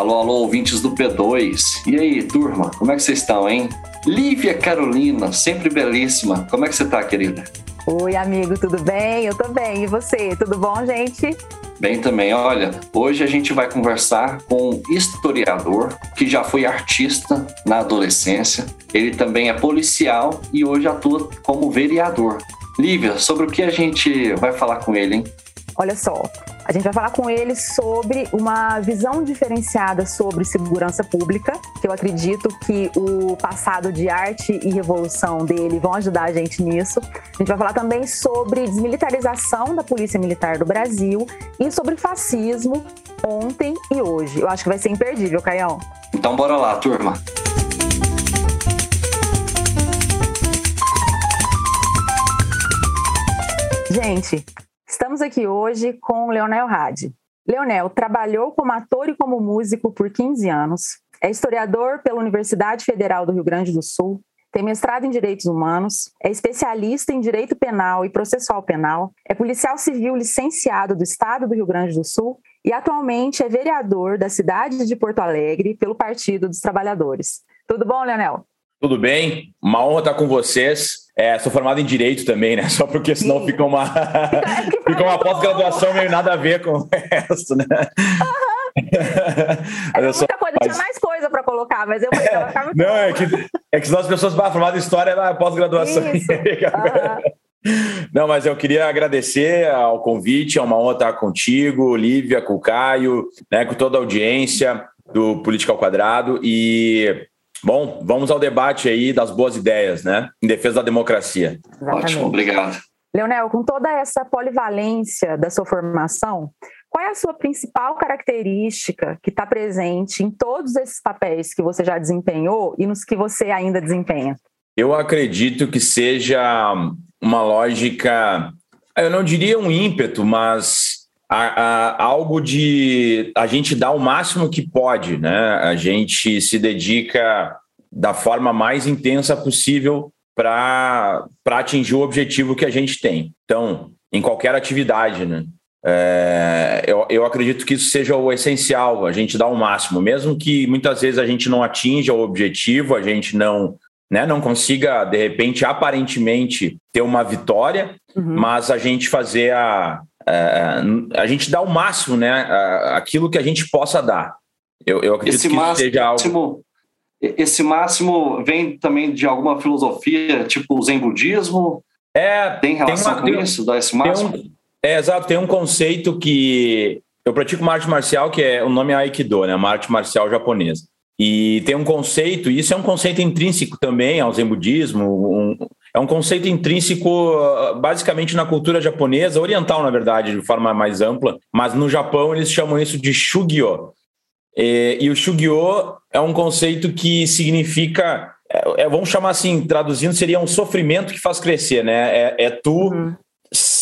Alô, alô, ouvintes do P2. E aí, turma, como é que vocês estão, hein? Lívia Carolina, sempre belíssima. Como é que você tá, querida? Oi, amigo, tudo bem? Eu tô bem. E você? Tudo bom, gente? Bem também. Olha, hoje a gente vai conversar com um historiador que já foi artista na adolescência. Ele também é policial e hoje atua como vereador. Lívia, sobre o que a gente vai falar com ele, hein? Olha só, a gente vai falar com ele sobre uma visão diferenciada sobre segurança pública, que eu acredito que o passado de arte e revolução dele vão ajudar a gente nisso. A gente vai falar também sobre desmilitarização da Polícia Militar do Brasil e sobre fascismo ontem e hoje. Eu acho que vai ser imperdível, Caião. Então bora lá, turma. Gente, Estamos aqui hoje com Leonel Hadi. Leonel trabalhou como ator e como músico por 15 anos, é historiador pela Universidade Federal do Rio Grande do Sul, tem mestrado em Direitos Humanos, é especialista em Direito Penal e Processual Penal, é policial civil licenciado do Estado do Rio Grande do Sul e atualmente é vereador da cidade de Porto Alegre pelo Partido dos Trabalhadores. Tudo bom, Leonel? Tudo bem? Uma honra estar com vocês. É, sou formado em direito também, né? Só porque senão Sim. fica uma, fica uma pós-graduação meio nada a ver com o resto, né? Uhum. é muita coisa, tinha mais coisa para colocar, mas eu vou colocar muito Não, é que, é que senão as pessoas vão formar história é pós-graduação. Não, mas eu queria agradecer ao convite, é uma honra estar contigo, Lívia, com o Caio, né, com toda a audiência do Política ao Quadrado e Bom, vamos ao debate aí das boas ideias, né? Em defesa da democracia. Exatamente. Ótimo, obrigado. Leonel, com toda essa polivalência da sua formação, qual é a sua principal característica que está presente em todos esses papéis que você já desempenhou e nos que você ainda desempenha? Eu acredito que seja uma lógica, eu não diria um ímpeto, mas a, a, algo de a gente dar o máximo que pode, né? A gente se dedica da forma mais intensa possível para atingir o objetivo que a gente tem. Então, em qualquer atividade, né? É, eu, eu acredito que isso seja o essencial, a gente dá o máximo, mesmo que muitas vezes a gente não atinja o objetivo, a gente não, né, não consiga, de repente, aparentemente ter uma vitória, uhum. mas a gente fazer a, é, a gente dá o máximo, né? Aquilo que a gente possa dar. Eu, eu acredito esse que máximo, seja algo. Esse máximo vem também de alguma filosofia, tipo o Zen budismo? É, tem relação tem uma, com isso, dar esse máximo? Um, é, exato, tem um conceito que eu pratico uma arte marcial que é o nome é Aikido, né? Uma arte marcial japonesa. E tem um conceito, e isso é um conceito intrínseco também ao Zen budismo, um, é um conceito intrínseco basicamente na cultura japonesa, oriental, na verdade, de forma mais ampla, mas no Japão eles chamam isso de Shugyo. E, e o Shugyo é um conceito que significa, é, é, vamos chamar assim, traduzindo, seria um sofrimento que faz crescer, né? É, é tu uhum.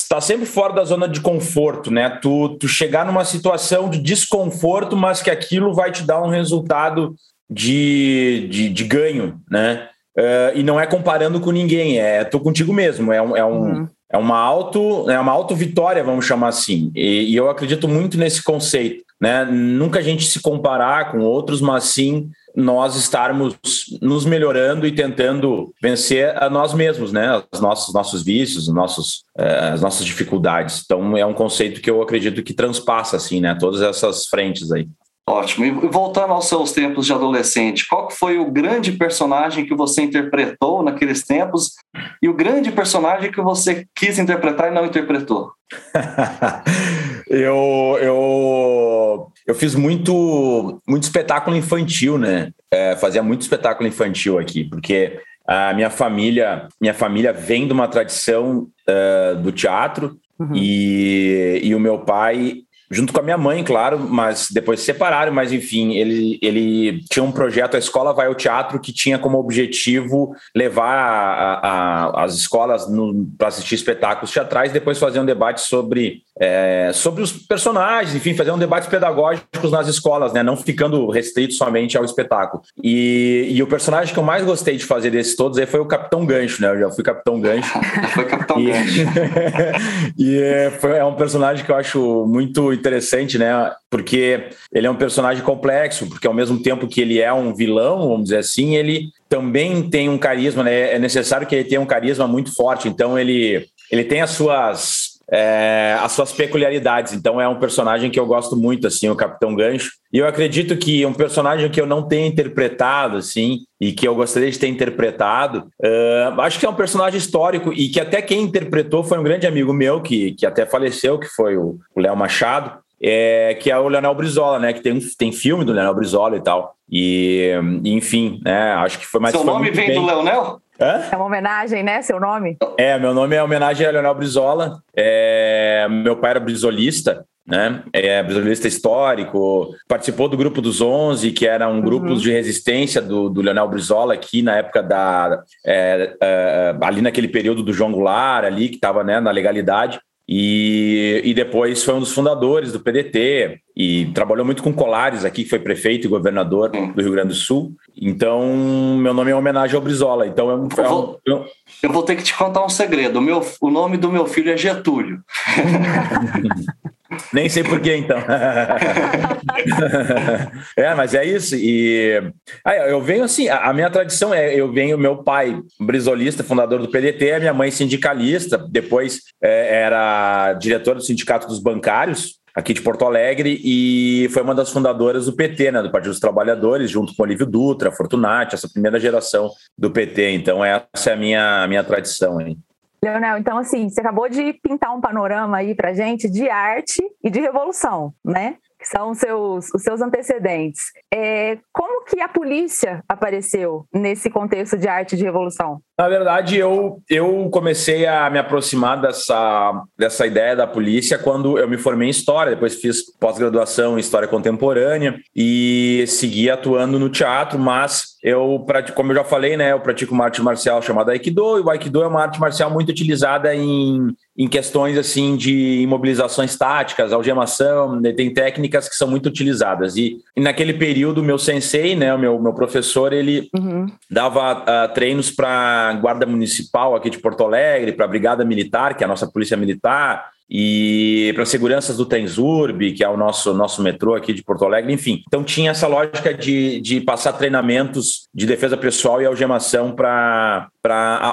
tá sempre fora da zona de conforto, né? Tu, tu chegar numa situação de desconforto, mas que aquilo vai te dar um resultado de, de, de ganho, né? Uh, e não é comparando com ninguém, é tô contigo mesmo, é, um, é, um, uhum. é uma auto, é uma auto vitória, vamos chamar assim. E, e, eu acredito muito nesse conceito, né? Nunca a gente se comparar com outros, mas sim nós estarmos nos melhorando e tentando vencer a nós mesmos, né? Os nossos, nossos vícios, os nossos, uh, as nossas dificuldades. Então é um conceito que eu acredito que transpassa assim, né? Todas essas frentes aí. Ótimo. E voltando aos seus tempos de adolescente, qual foi o grande personagem que você interpretou naqueles tempos e o grande personagem que você quis interpretar e não interpretou? eu, eu, eu fiz muito, muito espetáculo infantil, né? É, fazia muito espetáculo infantil aqui, porque a minha família, minha família vem de uma tradição uh, do teatro uhum. e, e o meu pai junto com a minha mãe, claro, mas depois se separaram, mas enfim, ele, ele tinha um projeto, a Escola Vai ao Teatro, que tinha como objetivo levar a, a, as escolas para assistir espetáculos teatrais, depois fazer um debate sobre, é, sobre os personagens, enfim, fazer um debate pedagógicos nas escolas, né, não ficando restrito somente ao espetáculo. E, e o personagem que eu mais gostei de fazer desses todos aí foi o Capitão Gancho, né, eu já fui Capitão Gancho. foi Capitão e, Gancho. e é, foi, é um personagem que eu acho muito interessante, né? Porque ele é um personagem complexo, porque ao mesmo tempo que ele é um vilão, vamos dizer assim, ele também tem um carisma, né? É necessário que ele tenha um carisma muito forte. Então ele, ele tem as suas é, as suas peculiaridades. Então é um personagem que eu gosto muito, assim, o Capitão Gancho. E eu acredito que um personagem que eu não tenho interpretado, assim, e que eu gostaria de ter interpretado, uh, acho que é um personagem histórico e que até quem interpretou foi um grande amigo meu que, que até faleceu, que foi o Léo Machado. É, que é o Leonel Brizola, né? Que tem, tem filme do Leonel Brizola e tal. E, enfim, né? Acho que foi mais. Seu nome vem bem. do Leonel? Hã? É uma homenagem, né? Seu nome? É, meu nome é homenagem a Leonel Brizola. É, meu pai era brizolista, né? É brizolista histórico, participou do grupo dos 11, que era um grupo uhum. de resistência do, do Leonel Brizola aqui na época da é, é, ali naquele período do João Goulart ali que estava né, na legalidade. E, e depois foi um dos fundadores do PDT e trabalhou muito com Colares aqui, que foi prefeito e governador do Rio Grande do Sul. Então, meu nome é homenagem ao Brizola. Então, é um, eu, vou, é um... eu vou ter que te contar um segredo. O, meu, o nome do meu filho é Getúlio. Nem sei por que então. é, mas é isso. E aí, eu venho assim, a, minha tradição é, eu venho, meu pai, brisolista, fundador do PDT, minha mãe sindicalista, depois é, era diretor do Sindicato dos Bancários, aqui de Porto Alegre e foi uma das fundadoras do PT, né, do Partido dos Trabalhadores, junto com Olívio Dutra, Fortunati, essa primeira geração do PT. Então essa é a minha, a minha tradição aí. Leonel, então assim, você acabou de pintar um panorama aí pra gente de arte e de revolução, né? Que são os seus, os seus antecedentes. É, como que a polícia apareceu nesse contexto de arte e de revolução? Na verdade, eu, eu comecei a me aproximar dessa, dessa ideia da polícia quando eu me formei em História, depois fiz pós-graduação em História Contemporânea e segui atuando no teatro, mas eu, como eu já falei, né, eu pratico uma arte marcial chamada Aikido, e o Aikido é uma arte marcial muito utilizada em, em questões assim de imobilizações táticas, algemação, né, tem técnicas que são muito utilizadas. E, e naquele período, meu sensei, né, o meu, meu professor, ele uhum. dava uh, treinos para Guarda Municipal aqui de Porto Alegre, para a Brigada Militar, que é a nossa Polícia Militar, e para seguranças do Transurb, que é o nosso, nosso metrô aqui de Porto Alegre, enfim. Então tinha essa lógica de, de passar treinamentos de defesa pessoal e algemação para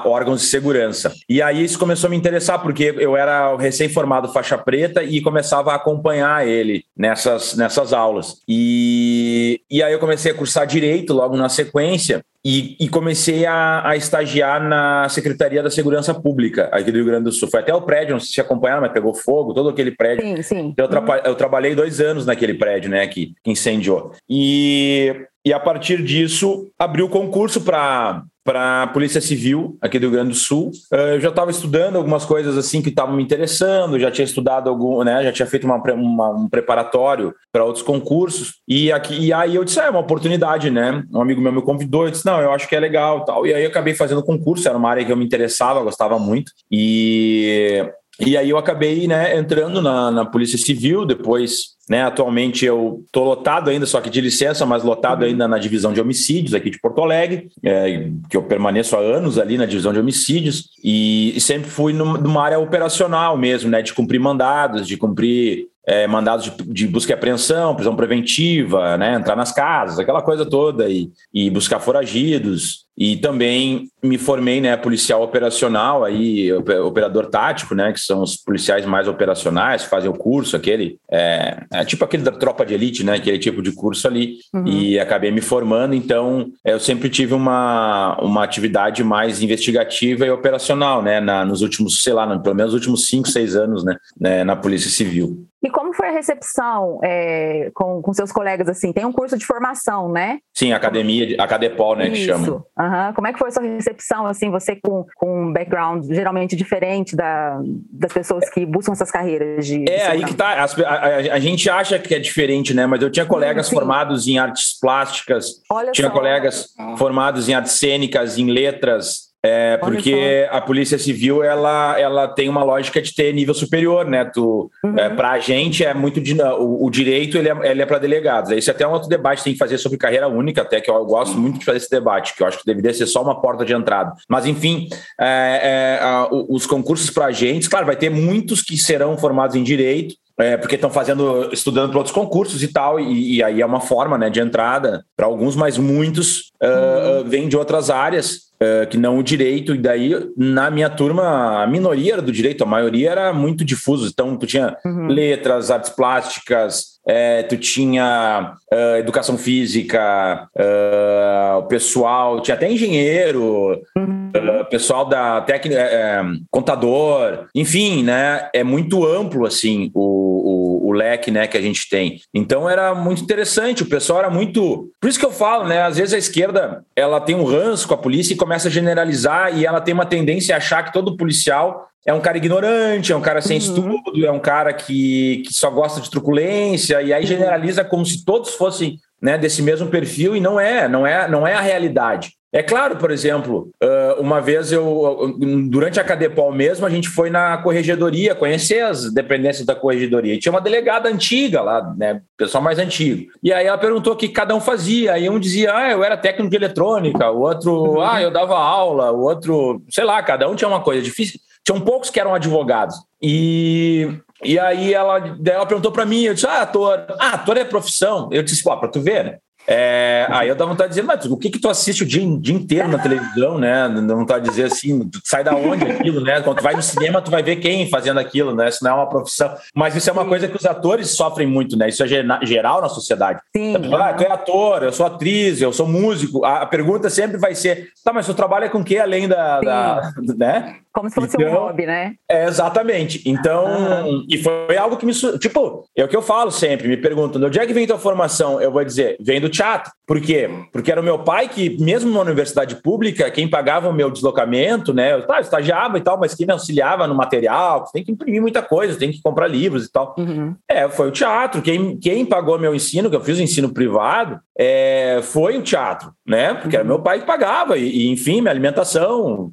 órgãos de segurança. E aí isso começou a me interessar, porque eu era recém-formado faixa preta e começava a acompanhar ele nessas, nessas aulas. E, e aí eu comecei a cursar Direito logo na sequência, e, e, comecei a, a, estagiar na Secretaria da Segurança Pública aqui do Rio Grande do Sul. Foi até o prédio, não sei se acompanharam, mas pegou fogo, todo aquele prédio. Sim, sim. Eu, tra eu trabalhei dois anos naquele prédio, né, que incendiou. E, e a partir disso, abriu o concurso para para a Polícia Civil aqui do Rio Grande do Sul. Eh, eu já estava estudando algumas coisas assim que estavam me interessando, já tinha estudado algum, né, já tinha feito uma, uma, um preparatório para outros concursos e aqui e aí eu disse, ah, é uma oportunidade, né? Um amigo meu me convidou, eu disse, não, eu acho que é legal, tal. E aí eu acabei fazendo concurso, era uma área que eu me interessava, gostava muito e e aí eu acabei né, entrando na, na Polícia Civil, depois, né, atualmente eu estou lotado ainda, só que de licença, mas lotado uhum. ainda na divisão de homicídios aqui de Porto Alegre, é, que eu permaneço há anos ali na divisão de homicídios, e, e sempre fui numa área operacional mesmo, né, de cumprir mandados, de cumprir é, mandados de, de, busca e apreensão, prisão preventiva, né, entrar nas casas, aquela coisa toda, e, e buscar foragidos. E também me formei, né, policial operacional, aí, operador tático, né, que são os policiais mais operacionais, fazem o curso, aquele, é, é tipo aquele da tropa de elite, né, aquele tipo de curso ali, uhum. e acabei me formando, então eu sempre tive uma, uma atividade mais investigativa e operacional, né, na, nos últimos, sei lá, pelo menos nos últimos cinco, seis anos, né, né na Polícia Civil. E como foi a recepção é, com, com seus colegas, assim? Tem um curso de formação, né? Sim, academia, a Cadepol, né, Isso. que chama. Uhum. Como é que foi a sua recepção, assim, você com, com um background geralmente diferente da, das pessoas que buscam essas carreiras de... É, aí que tá, a, a, a, gente acha que é diferente, né, mas eu tinha colegas Sim. formados em artes plásticas, Olha tinha só. colegas formados em artes cênicas, em letras, é, porque a Polícia Civil ela, ela tem uma lógica de ter nível superior, né? Tu, uhum. é, para a gente é muito o, o direito ele é, ele é para delegados. Esse é até um outro debate que tem que fazer sobre carreira única, até que eu gosto muito de fazer esse debate, que eu acho que deveria ser só uma porta de entrada. Mas enfim, é, é, a, os concursos para agentes, claro, vai ter muitos que serão formados em direito é, porque estão fazendo, estudando para outros concursos e tal, e, e, aí é uma forma né, de entrada para alguns, mas muitos uh, uh, vêm de outras áreas. Uh, que não o direito, e daí na minha turma a minoria era do direito, a maioria era muito difuso. Então, tu tinha uhum. letras, artes plásticas, é, tu tinha uh, educação física, uh, o pessoal, tinha até engenheiro, uhum. uh, pessoal da técnica, é, contador, enfim, né? É muito amplo assim o, o, o, leque, né, que a gente tem. Então era muito interessante. O pessoal era muito, por isso que eu falo, né? Às vezes a esquerda ela tem um ranço com a polícia e começa a generalizar e ela tem uma tendência a achar que todo policial é um cara ignorante, é um cara sem uhum. estudo, é um cara que, que só gosta de truculência, e aí uhum. generaliza como se todos fossem né, desse mesmo perfil, e não é, não é, não é a realidade. É claro, por exemplo, uma vez eu, durante a Cadepol mesmo, a gente foi na corregedoria, conhecer as dependências da corregedoria. E tinha uma delegada antiga lá, né? Pessoal mais antigo. E aí ela perguntou o que cada um fazia. Aí um dizia, ah, eu era técnico de eletrônica, o outro, uhum. ah, eu dava aula, o outro, sei lá, cada um tinha uma coisa difícil. Tinham poucos que eram advogados. E, e aí ela, ela perguntou para mim, eu disse, ah, ator. Ah, ator é profissão. Eu disse, pô, para tu ver, né? É, aí eu dá vontade de dizer, mas o que que tu assiste o dia, dia inteiro na televisão, né? Dá vontade de dizer assim, sai da onde aquilo, né? Quando tu vai no cinema, tu vai ver quem fazendo aquilo, né? Isso não é uma profissão. Mas isso é uma coisa que os atores sofrem muito, né? Isso é geral na sociedade. Sim. Ah, tu é ator, eu sou atriz, eu sou músico. A pergunta sempre vai ser, tá, mas tu trabalha com o que além da, da né? Como se fosse então, um hobby, né? É, exatamente. Então, uhum. e foi algo que me. Tipo, é o que eu falo sempre, me perguntam, de onde é que vem tua formação? Eu vou dizer, vem do teatro. Por quê? Porque era o meu pai que, mesmo na universidade pública, quem pagava o meu deslocamento, né? Eu, tá, eu estagiava e tal, mas quem me auxiliava no material, tem que imprimir muita coisa, tem que comprar livros e tal. Uhum. É, foi o teatro. Quem, quem pagou meu ensino, que eu fiz o ensino privado, é, foi o teatro, né? Porque uhum. era meu pai que pagava, e, e enfim, minha alimentação.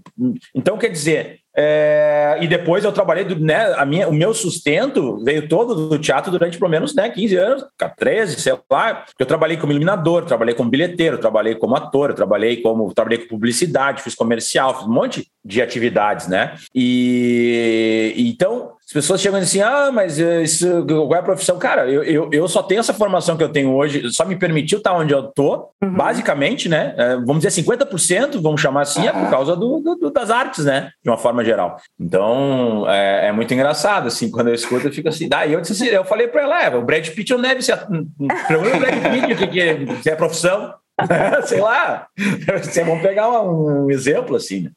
Então, quer dizer, é, e depois eu trabalhei, né, a minha, o meu sustento veio todo do teatro durante pelo menos né, 15 anos, 13, sei lá. Eu trabalhei como iluminador, trabalhei como bilheteiro, trabalhei como ator, trabalhei como trabalhei com publicidade, fiz comercial, fiz um monte de atividades, né? E então as pessoas chegam assim, ah, mas eh, isso, qual é a profissão? Cara, eu, eu, eu só tenho essa formação que eu tenho hoje, só me permitiu estar onde eu tô, uhum. basicamente, né? É, vamos dizer 50%, vamos chamar assim, é por causa do, do, das artes, né? De uma forma geral. Então, é, é, muito engraçado, assim, quando eu escuto, eu fico assim, daí eu, disse assim, eu falei para ela, é, o Brad Pitt não deve ser. Pergunta o Brad Pitt o que, que é, se é profissão. Sei lá, vamos pegar um, um exemplo assim, né?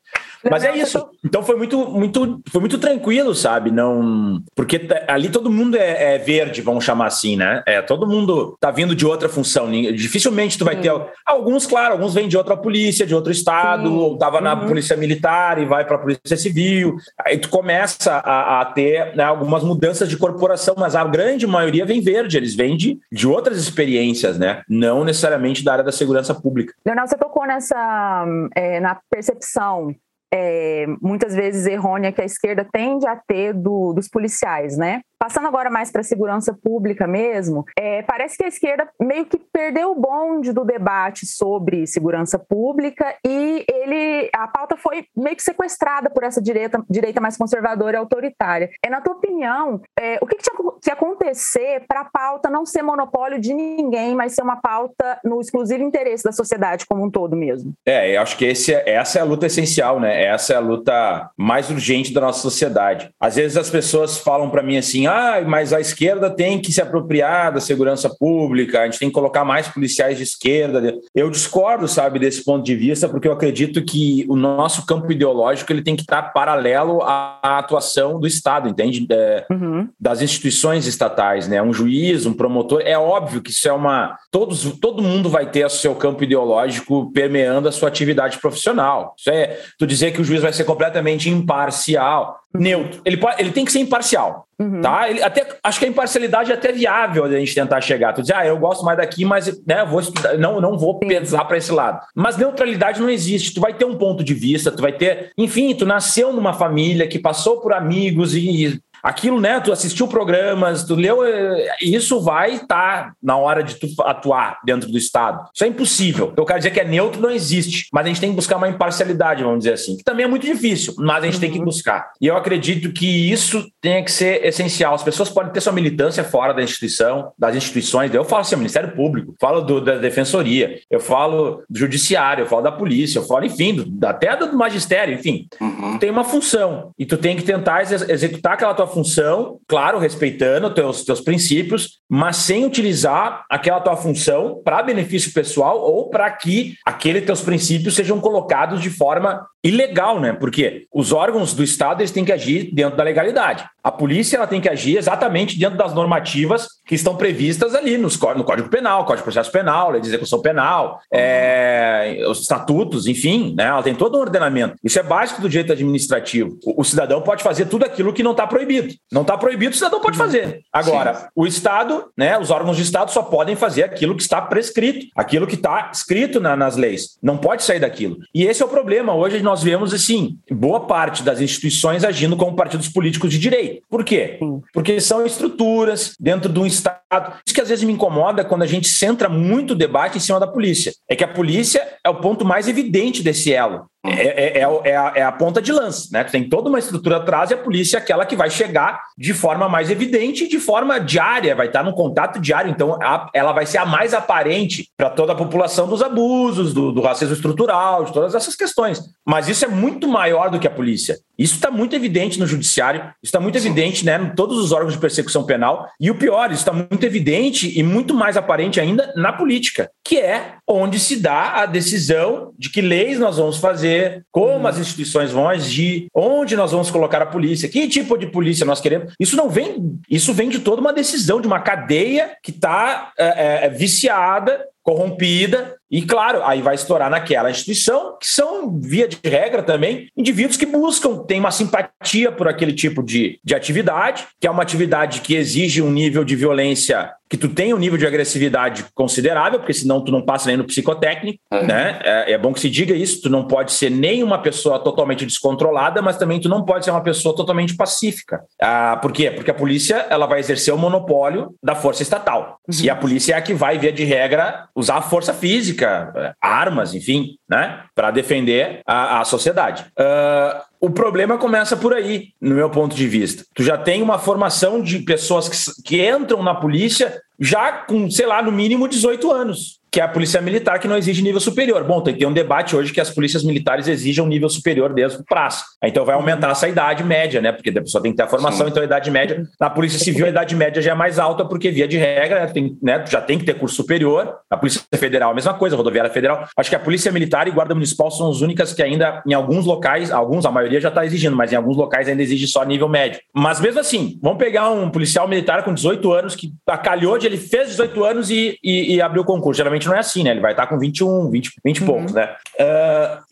Mas é isso. Então foi muito, muito, foi muito tranquilo, sabe? Não, porque ali todo mundo é, é, verde, vamos chamar assim, né? É, todo mundo tá vindo de outra função. Dificilmente tu vai ter alguns, claro, alguns vêm de outra polícia, de outro estado, Sim. ou tava uhum. na polícia militar e vai para a polícia civil. Aí tu começa a, a ter né, algumas mudanças de corporação, mas a grande maioria vem verde. Eles vêm de, de outras experiências, né? Não necessariamente da área da segurança pública. Leonel, você tocou nessa é, na percepção é, muitas vezes errônea que a esquerda tende a ter do, dos policiais, né? Passando agora mais para a segurança pública mesmo, é, parece que a esquerda meio que perdeu o bonde do debate sobre segurança pública e ele a pauta foi meio que sequestrada por essa direita, direita mais conservadora e autoritária. É na tua opinião, é, o que, que tinha que acontecer para a pauta não ser monopólio de ninguém, mas ser uma pauta no exclusivo interesse da sociedade como um todo mesmo? É, eu acho que esse, é, essa é a luta essencial, né? Essa é a luta mais urgente da nossa sociedade. Às vezes as pessoas falam para mim assim ah, mas a esquerda tem que se apropriar da segurança pública, a gente tem que colocar mais policiais de esquerda. Eu discordo, sabe, desse ponto de vista, porque eu acredito que o nosso campo ideológico ele tem que estar paralelo à atuação do Estado, entende? É, uhum. Das instituições estatais, né? Um juiz, um promotor, é óbvio que isso é uma. Todos, todo mundo vai ter o seu campo ideológico permeando a sua atividade profissional. Isso é tu dizer que o juiz vai ser completamente imparcial neutro. Ele, pode, ele tem que ser imparcial. Uhum. Tá? Ele, até, acho que a imparcialidade é até viável a gente tentar chegar. Tu dizer, ah, eu gosto mais daqui, mas né, vou estudar, não, não vou pesar para esse lado. Mas neutralidade não existe. Tu vai ter um ponto de vista, tu vai ter. Enfim, tu nasceu numa família que passou por amigos e aquilo, né? Tu assistiu programas, tu leu, eh, isso vai estar tá na hora de tu atuar dentro do Estado. Isso é impossível. Eu quero dizer que é neutro, não existe. Mas a gente tem que buscar uma imparcialidade, vamos dizer assim, que também é muito difícil, mas a gente uhum. tem que uhum. buscar. E eu acredito que isso tem que ser essencial. As pessoas podem ter sua militância fora da instituição, das instituições. Eu falo assim, Ministério Público, falo do, da Defensoria, eu falo do Judiciário, eu falo da polícia, eu falo, enfim, do, até do magistério, enfim. Uhum. Tem uma função e tu tem que tentar ex executar aquela tua função, claro, respeitando teus, teus princípios, mas sem utilizar aquela tua função para benefício pessoal ou para que aqueles teus princípios sejam colocados de forma ilegal, né? Porque os órgãos do Estado eles têm que agir dentro da legalidade. A polícia ela tem que agir exatamente dentro das normativas que estão previstas ali nos, no Código Penal, Código de Processo Penal, Lei de Execução Penal, é, os estatutos, enfim, né? Ela tem todo um ordenamento. Isso é básico do direito administrativo. O, o cidadão pode fazer tudo aquilo que não está proibido. Não está proibido, o cidadão pode fazer. Agora, Sim. o Estado, né? Os órgãos de Estado só podem fazer aquilo que está prescrito, aquilo que está escrito na, nas leis. Não pode sair daquilo. E esse é o problema. Hoje nós vemos, assim, boa parte das instituições agindo como partidos políticos de direito. Por quê? Porque são estruturas dentro de um Estado. Isso que às vezes me incomoda quando a gente centra muito o debate em cima da polícia. É que a polícia é o ponto mais evidente desse elo. É, é, é, é, a, é, a, ponta de lança, né? Tem toda uma estrutura atrás e a polícia é aquela que vai chegar de forma mais evidente, de forma diária, vai estar no contato diário, então a, ela vai ser a mais aparente para toda a população dos abusos, do, do, racismo estrutural, de todas essas questões. Mas isso é muito maior do que a polícia. Isso está muito evidente no judiciário, isso está muito Sim. evidente né, em todos os órgãos de persecução penal, e o pior, isso está muito evidente e muito mais aparente ainda na política, que é onde se dá a decisão de que leis nós vamos fazer fazer, como as instituições vão agir, onde nós vamos colocar a polícia, que tipo de polícia nós queremos. Isso não vem, isso vem de toda uma decisão, de uma cadeia que está é, é, viciada corrompida, e claro, aí vai estourar naquela instituição, que são, via de regra também, indivíduos que buscam, têm uma simpatia por aquele tipo de, de atividade, que é uma atividade que exige um nível de violência, que tu tenha um nível de agressividade considerável, porque senão tu não passa nem no psicotécnico, é. né? É, é, bom que se diga isso, tu não pode ser nem uma pessoa totalmente descontrolada, mas também tu não pode ser uma pessoa totalmente pacífica. Ah, por quê? Porque a polícia, ela vai exercer o monopólio da força estatal. Uhum. E a polícia é a que vai, via de regra, usar força física, armas, enfim, né, para defender a, a sociedade. Uh, o problema começa por aí, no meu ponto de vista. Tu já tem uma formação de pessoas que, que entram na polícia já com, sei lá, no mínimo 18 anos que é a polícia militar que não exige nível superior. Bom, tem, tem um debate hoje que as polícias militares exigem um nível superior desde o prazo. Então vai aumentar essa idade média, né? Porque a pessoa tem que ter a formação, Sim. então a idade média. Na Polícia Civil, a idade média já é mais alta, porque via de regra, né, tem, né, já tem que ter curso superior. A Polícia Federal, a mesma coisa, a Rodoviária Federal. Acho que a Polícia Militar e Guarda Municipal são as únicas que ainda, em alguns locais, alguns, a maioria já está exigindo, mas em alguns locais ainda exige só nível médio. Mas mesmo assim, vamos pegar um policial militar com 18 anos que acalhou de ele fez 18 anos e, e, e abriu o concurso. Geralmente não é assim, né? Ele vai estar com 21, 20, 20 e poucos, né? Uh,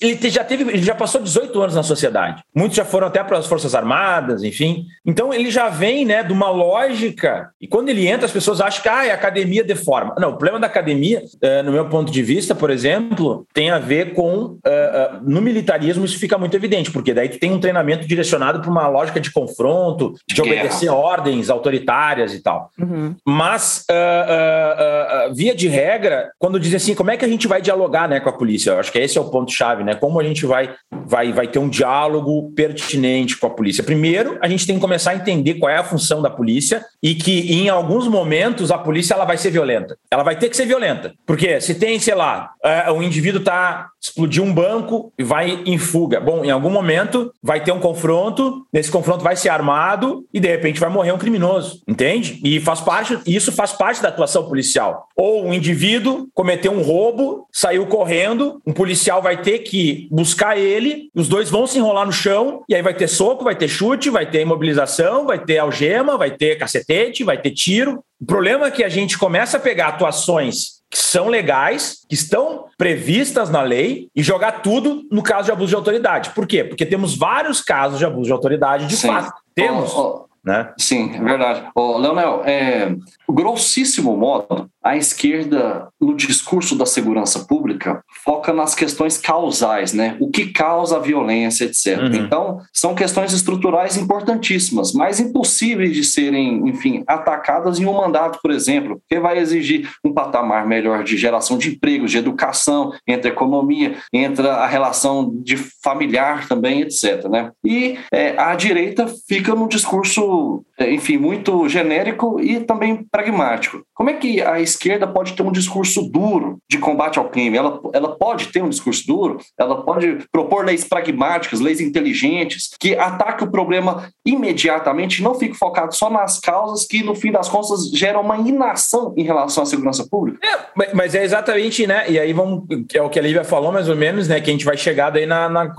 ele já teve, ele já passou 18 anos na sociedade. Muitos já foram até para as Forças Armadas, enfim. Então ele já vem, né, de uma lógica. E quando ele entra, as pessoas acham que ah, é academia deforma. Não, o problema da academia, uh, no meu ponto de vista, por exemplo, tem a ver com uh, no militarismo isso fica muito evidente, porque daí tu tem um treinamento direcionado para uma lógica de confronto, de, de obedecer ordens autoritárias e tal. Uhum. Mas via de regra, quando dizem assim, como é que a gente vai dialogar né, com a polícia? Eu acho que esse é o ponto-chave, né? Como a gente vai, vai, vai ter um diálogo pertinente com a polícia? Primeiro, a gente tem que começar a entender qual é a função da polícia e que, em alguns momentos, a polícia ela vai ser violenta. Ela vai ter que ser violenta. Porque se tem, sei lá, o um indivíduo tá explodiu um banco e vai em fuga. Bom, em algum momento vai ter um confronto, nesse confronto vai ser armado e de repente vai morrer um criminoso, entende? E faz parte, isso faz parte da atuação policial. Ou um indivíduo cometeu um roubo, saiu correndo, um policial vai ter que buscar ele, os dois vão se enrolar no chão, e aí vai ter soco, vai ter chute, vai ter imobilização, vai ter algema, vai ter cacetete, vai ter tiro. O problema é que a gente começa a pegar atuações que são legais, que estão previstas na lei e jogar tudo no caso de abuso de autoridade. Por quê? Porque temos vários casos de abuso de autoridade de Sim. fato. Temos. Oh, oh. Né? Sim, é verdade. Ô, Leonel, é, grossíssimo modo, a esquerda, no discurso da segurança pública, foca nas questões causais, né? O que causa a violência, etc. Uhum. Então, são questões estruturais importantíssimas, mas impossíveis de serem, enfim, atacadas em um mandato, por exemplo, que vai exigir um patamar melhor de geração de empregos, de educação, entre a economia, entre a relação de familiar também, etc. Né? E é, a direita fica num discurso, é, enfim, muito genérico e também pragmático. Como é que a esquerda pode ter um discurso duro de combate ao crime? Ela, ela pode ter um discurso duro, ela pode propor leis pragmáticas, leis inteligentes, que ataquem o problema imediatamente, não fique focado só nas causas que, no fim das contas, geram uma inação em relação à segurança pública. É, mas é exatamente, né? E aí vamos, é o que a Lívia falou mais ou menos, né? Que a gente vai chegar daí na, na,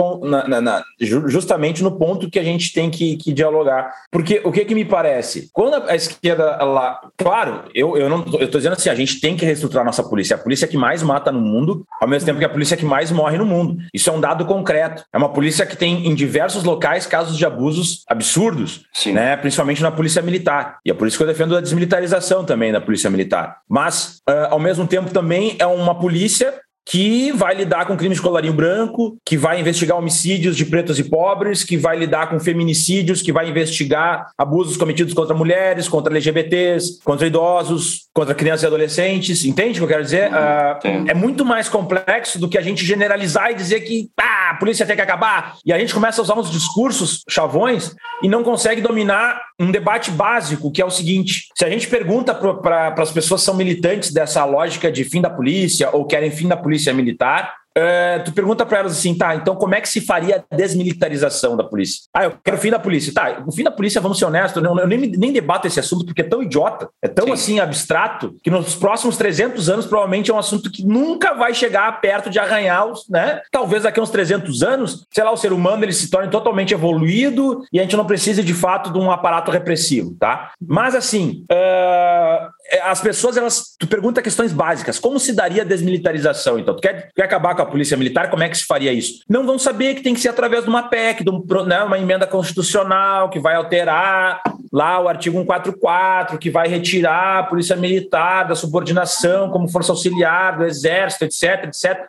na, na justamente no ponto que a gente tem que, que dialogar. Porque o que que me parece? Quando a esquerda, ela, claro, eu, eu não eu tô dizendo assim, a gente tem que reestruturar a nossa polícia. A polícia que mais mata no mundo, ao mesmo tempo que a polícia que mais morre no mundo. Isso é um dado concreto. É uma polícia que tem em diversos locais casos de abusos absurdos, Sim. né? Principalmente na polícia militar. E é por isso que eu defendo a desmilitarização também da polícia militar. Mas, uh, ao mesmo tempo, também é uma polícia que vai lidar com crimes de colarinho branco, que vai investigar homicídios de pretos e pobres, que vai lidar com feminicídios, que vai investigar abusos cometidos contra mulheres, contra LGBTs, contra idosos, contra crianças e adolescentes. Entende o que eu quero dizer? Uh, é muito mais complexo do que a gente generalizar e dizer que ah, a polícia tem que acabar. E a gente começa a usar uns discursos chavões e não consegue dominar um debate básico, que é o seguinte: se a gente pergunta para as pessoas que são militantes dessa lógica de fim da polícia ou querem fim da polícia, polícia militar Uh, tu pergunta para elas assim, tá, então como é que se faria a desmilitarização da polícia? Ah, eu quero o fim da polícia. Tá, o fim da polícia, vamos ser honestos, eu, nem, nem debato esse assunto porque é tão idiota, é tão Sim. assim abstrato, que nos próximos 300 anos provavelmente é um assunto que nunca vai chegar perto de arranhar os, né? Talvez daqui a uns 300 anos, sei lá, o ser humano ele se torne totalmente evoluído e a gente não precise de fato de um aparato repressivo, tá? Mas assim, uh, as pessoas, elas, tu pergunta questões básicas, como se daria a desmilitarização? Então, tu quer, quer acabar com com a Polícia Militar, como é que se faria isso? Não vão saber que tem que ser através de uma PEC, de um, né, uma emenda constitucional que vai alterar lá o artigo 144, que vai retirar a Polícia Militar da subordinação como força auxiliar do Exército, etc, etc.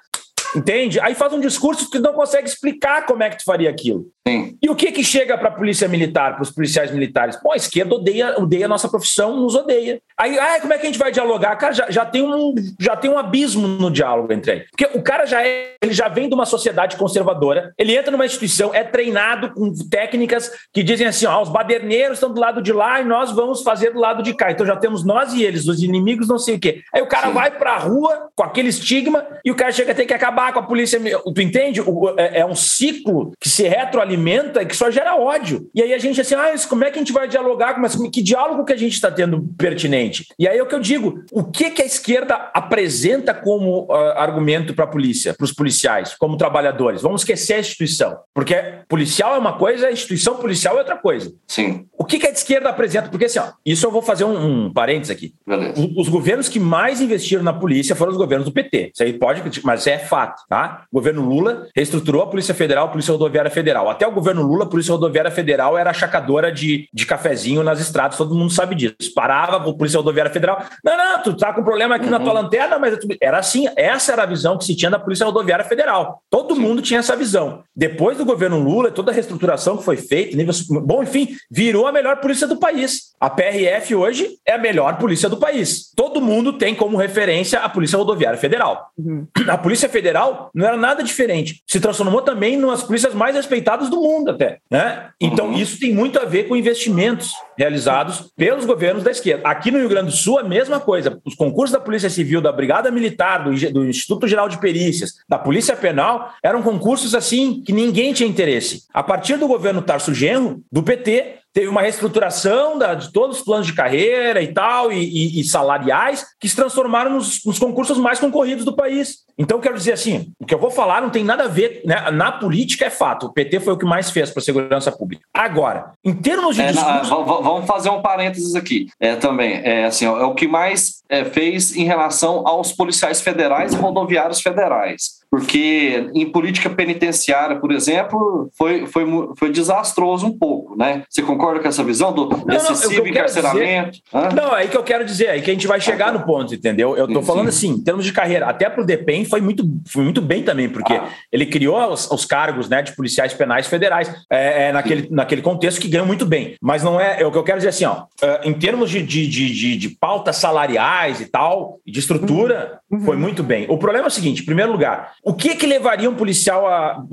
Entende? Aí faz um discurso que não consegue explicar como é que tu faria aquilo. Sim. E o que que chega para a polícia militar, para os policiais militares? Pô, a esquerda odeia, odeia a nossa profissão, nos odeia. Aí, ah, como é que a gente vai dialogar? Cara, já, já, tem um, já tem um abismo no diálogo entre eles. Porque o cara já é, ele já vem de uma sociedade conservadora, ele entra numa instituição, é treinado com técnicas que dizem assim: ó, os baderneiros estão do lado de lá e nós vamos fazer do lado de cá. Então já temos nós e eles, os inimigos, não sei o quê. Aí o cara Sim. vai para a rua com aquele estigma e o cara chega a ter que acabar com a polícia. Tu entende? É, é um ciclo que se retroalimenta e que só gera ódio. E aí a gente assim, ah, como é que a gente vai dialogar? Mas que diálogo que a gente está tendo pertinente? E aí é o que eu digo: o que, que a esquerda apresenta como uh, argumento para a polícia, para os policiais, como trabalhadores? Vamos esquecer a instituição. Porque policial é uma coisa, a instituição policial é outra coisa. Sim. O que, que a esquerda apresenta? Porque assim, ó, isso eu vou fazer um, um parênteses aqui. Beleza. Os governos que mais investiram na polícia foram os governos do PT. Isso aí pode, mas é fato, tá? O governo Lula reestruturou a Polícia Federal, a Polícia Rodoviária Federal. Até o governo Lula, a Polícia Rodoviária Federal era achacadora de, de cafezinho nas estradas, todo mundo sabe disso. Parava, a Polícia Rodoviária Federal. Não, não, tu tá com problema aqui uhum. na tua lanterna, mas era assim, essa era a visão que se tinha da Polícia Rodoviária Federal. Todo mundo tinha essa visão. Depois do governo Lula, toda a reestruturação que foi feita, nível, bom, enfim, virou a melhor polícia do país. A PRF hoje é a melhor polícia do país. Todo mundo tem como referência a Polícia Rodoviária Federal. Uhum. A Polícia Federal não era nada diferente. Se transformou também nas polícias mais respeitadas do mundo até. Né? Então, uhum. isso tem muito a ver com investimentos realizados pelos governos da esquerda. Aqui no Rio Grande do Sul, a mesma coisa. Os concursos da Polícia Civil, da Brigada Militar, do, do Instituto Geral de Perícias, da Polícia Penal, eram concursos assim que ninguém tinha interesse. A partir do governo Tarso Genro, do PT, teve uma reestruturação da, de todos os planos de carreira e tal, e, e, e salariais, que se transformaram nos, nos, concursos mais concorridos do país. Então, quero dizer assim, o que eu vou falar não tem nada a ver, né? na política é fato, o PT foi o que mais fez para a segurança pública. Agora, em termos de é, discurso... Não, vamos fazer um parênteses aqui, é, também, é, assim, ó, é o que mais é, fez em relação aos policiais federais e rodoviários federais. Porque em política penitenciária, por exemplo, foi, foi, foi desastroso um pouco, né? Você concorda com essa visão do não, excessivo não, encarceramento? Dizer, não, é aí que eu quero dizer, é aí que a gente vai chegar ah, no ponto, entendeu? Eu tô sim, falando sim. assim, em termos de carreira, até pro DEPEN foi muito, foi muito bem também, porque ah. ele criou os, os, cargos né, de policiais penais federais é, é, naquele, naquele contexto que ganham muito bem. Mas não é, é o que eu quero dizer assim, ó, é, em termos de, de, de, de pautas salariais e tal, de estrutura, uhum. foi muito bem. O problema é o seguinte, em primeiro lugar, o que que levaria um policial a.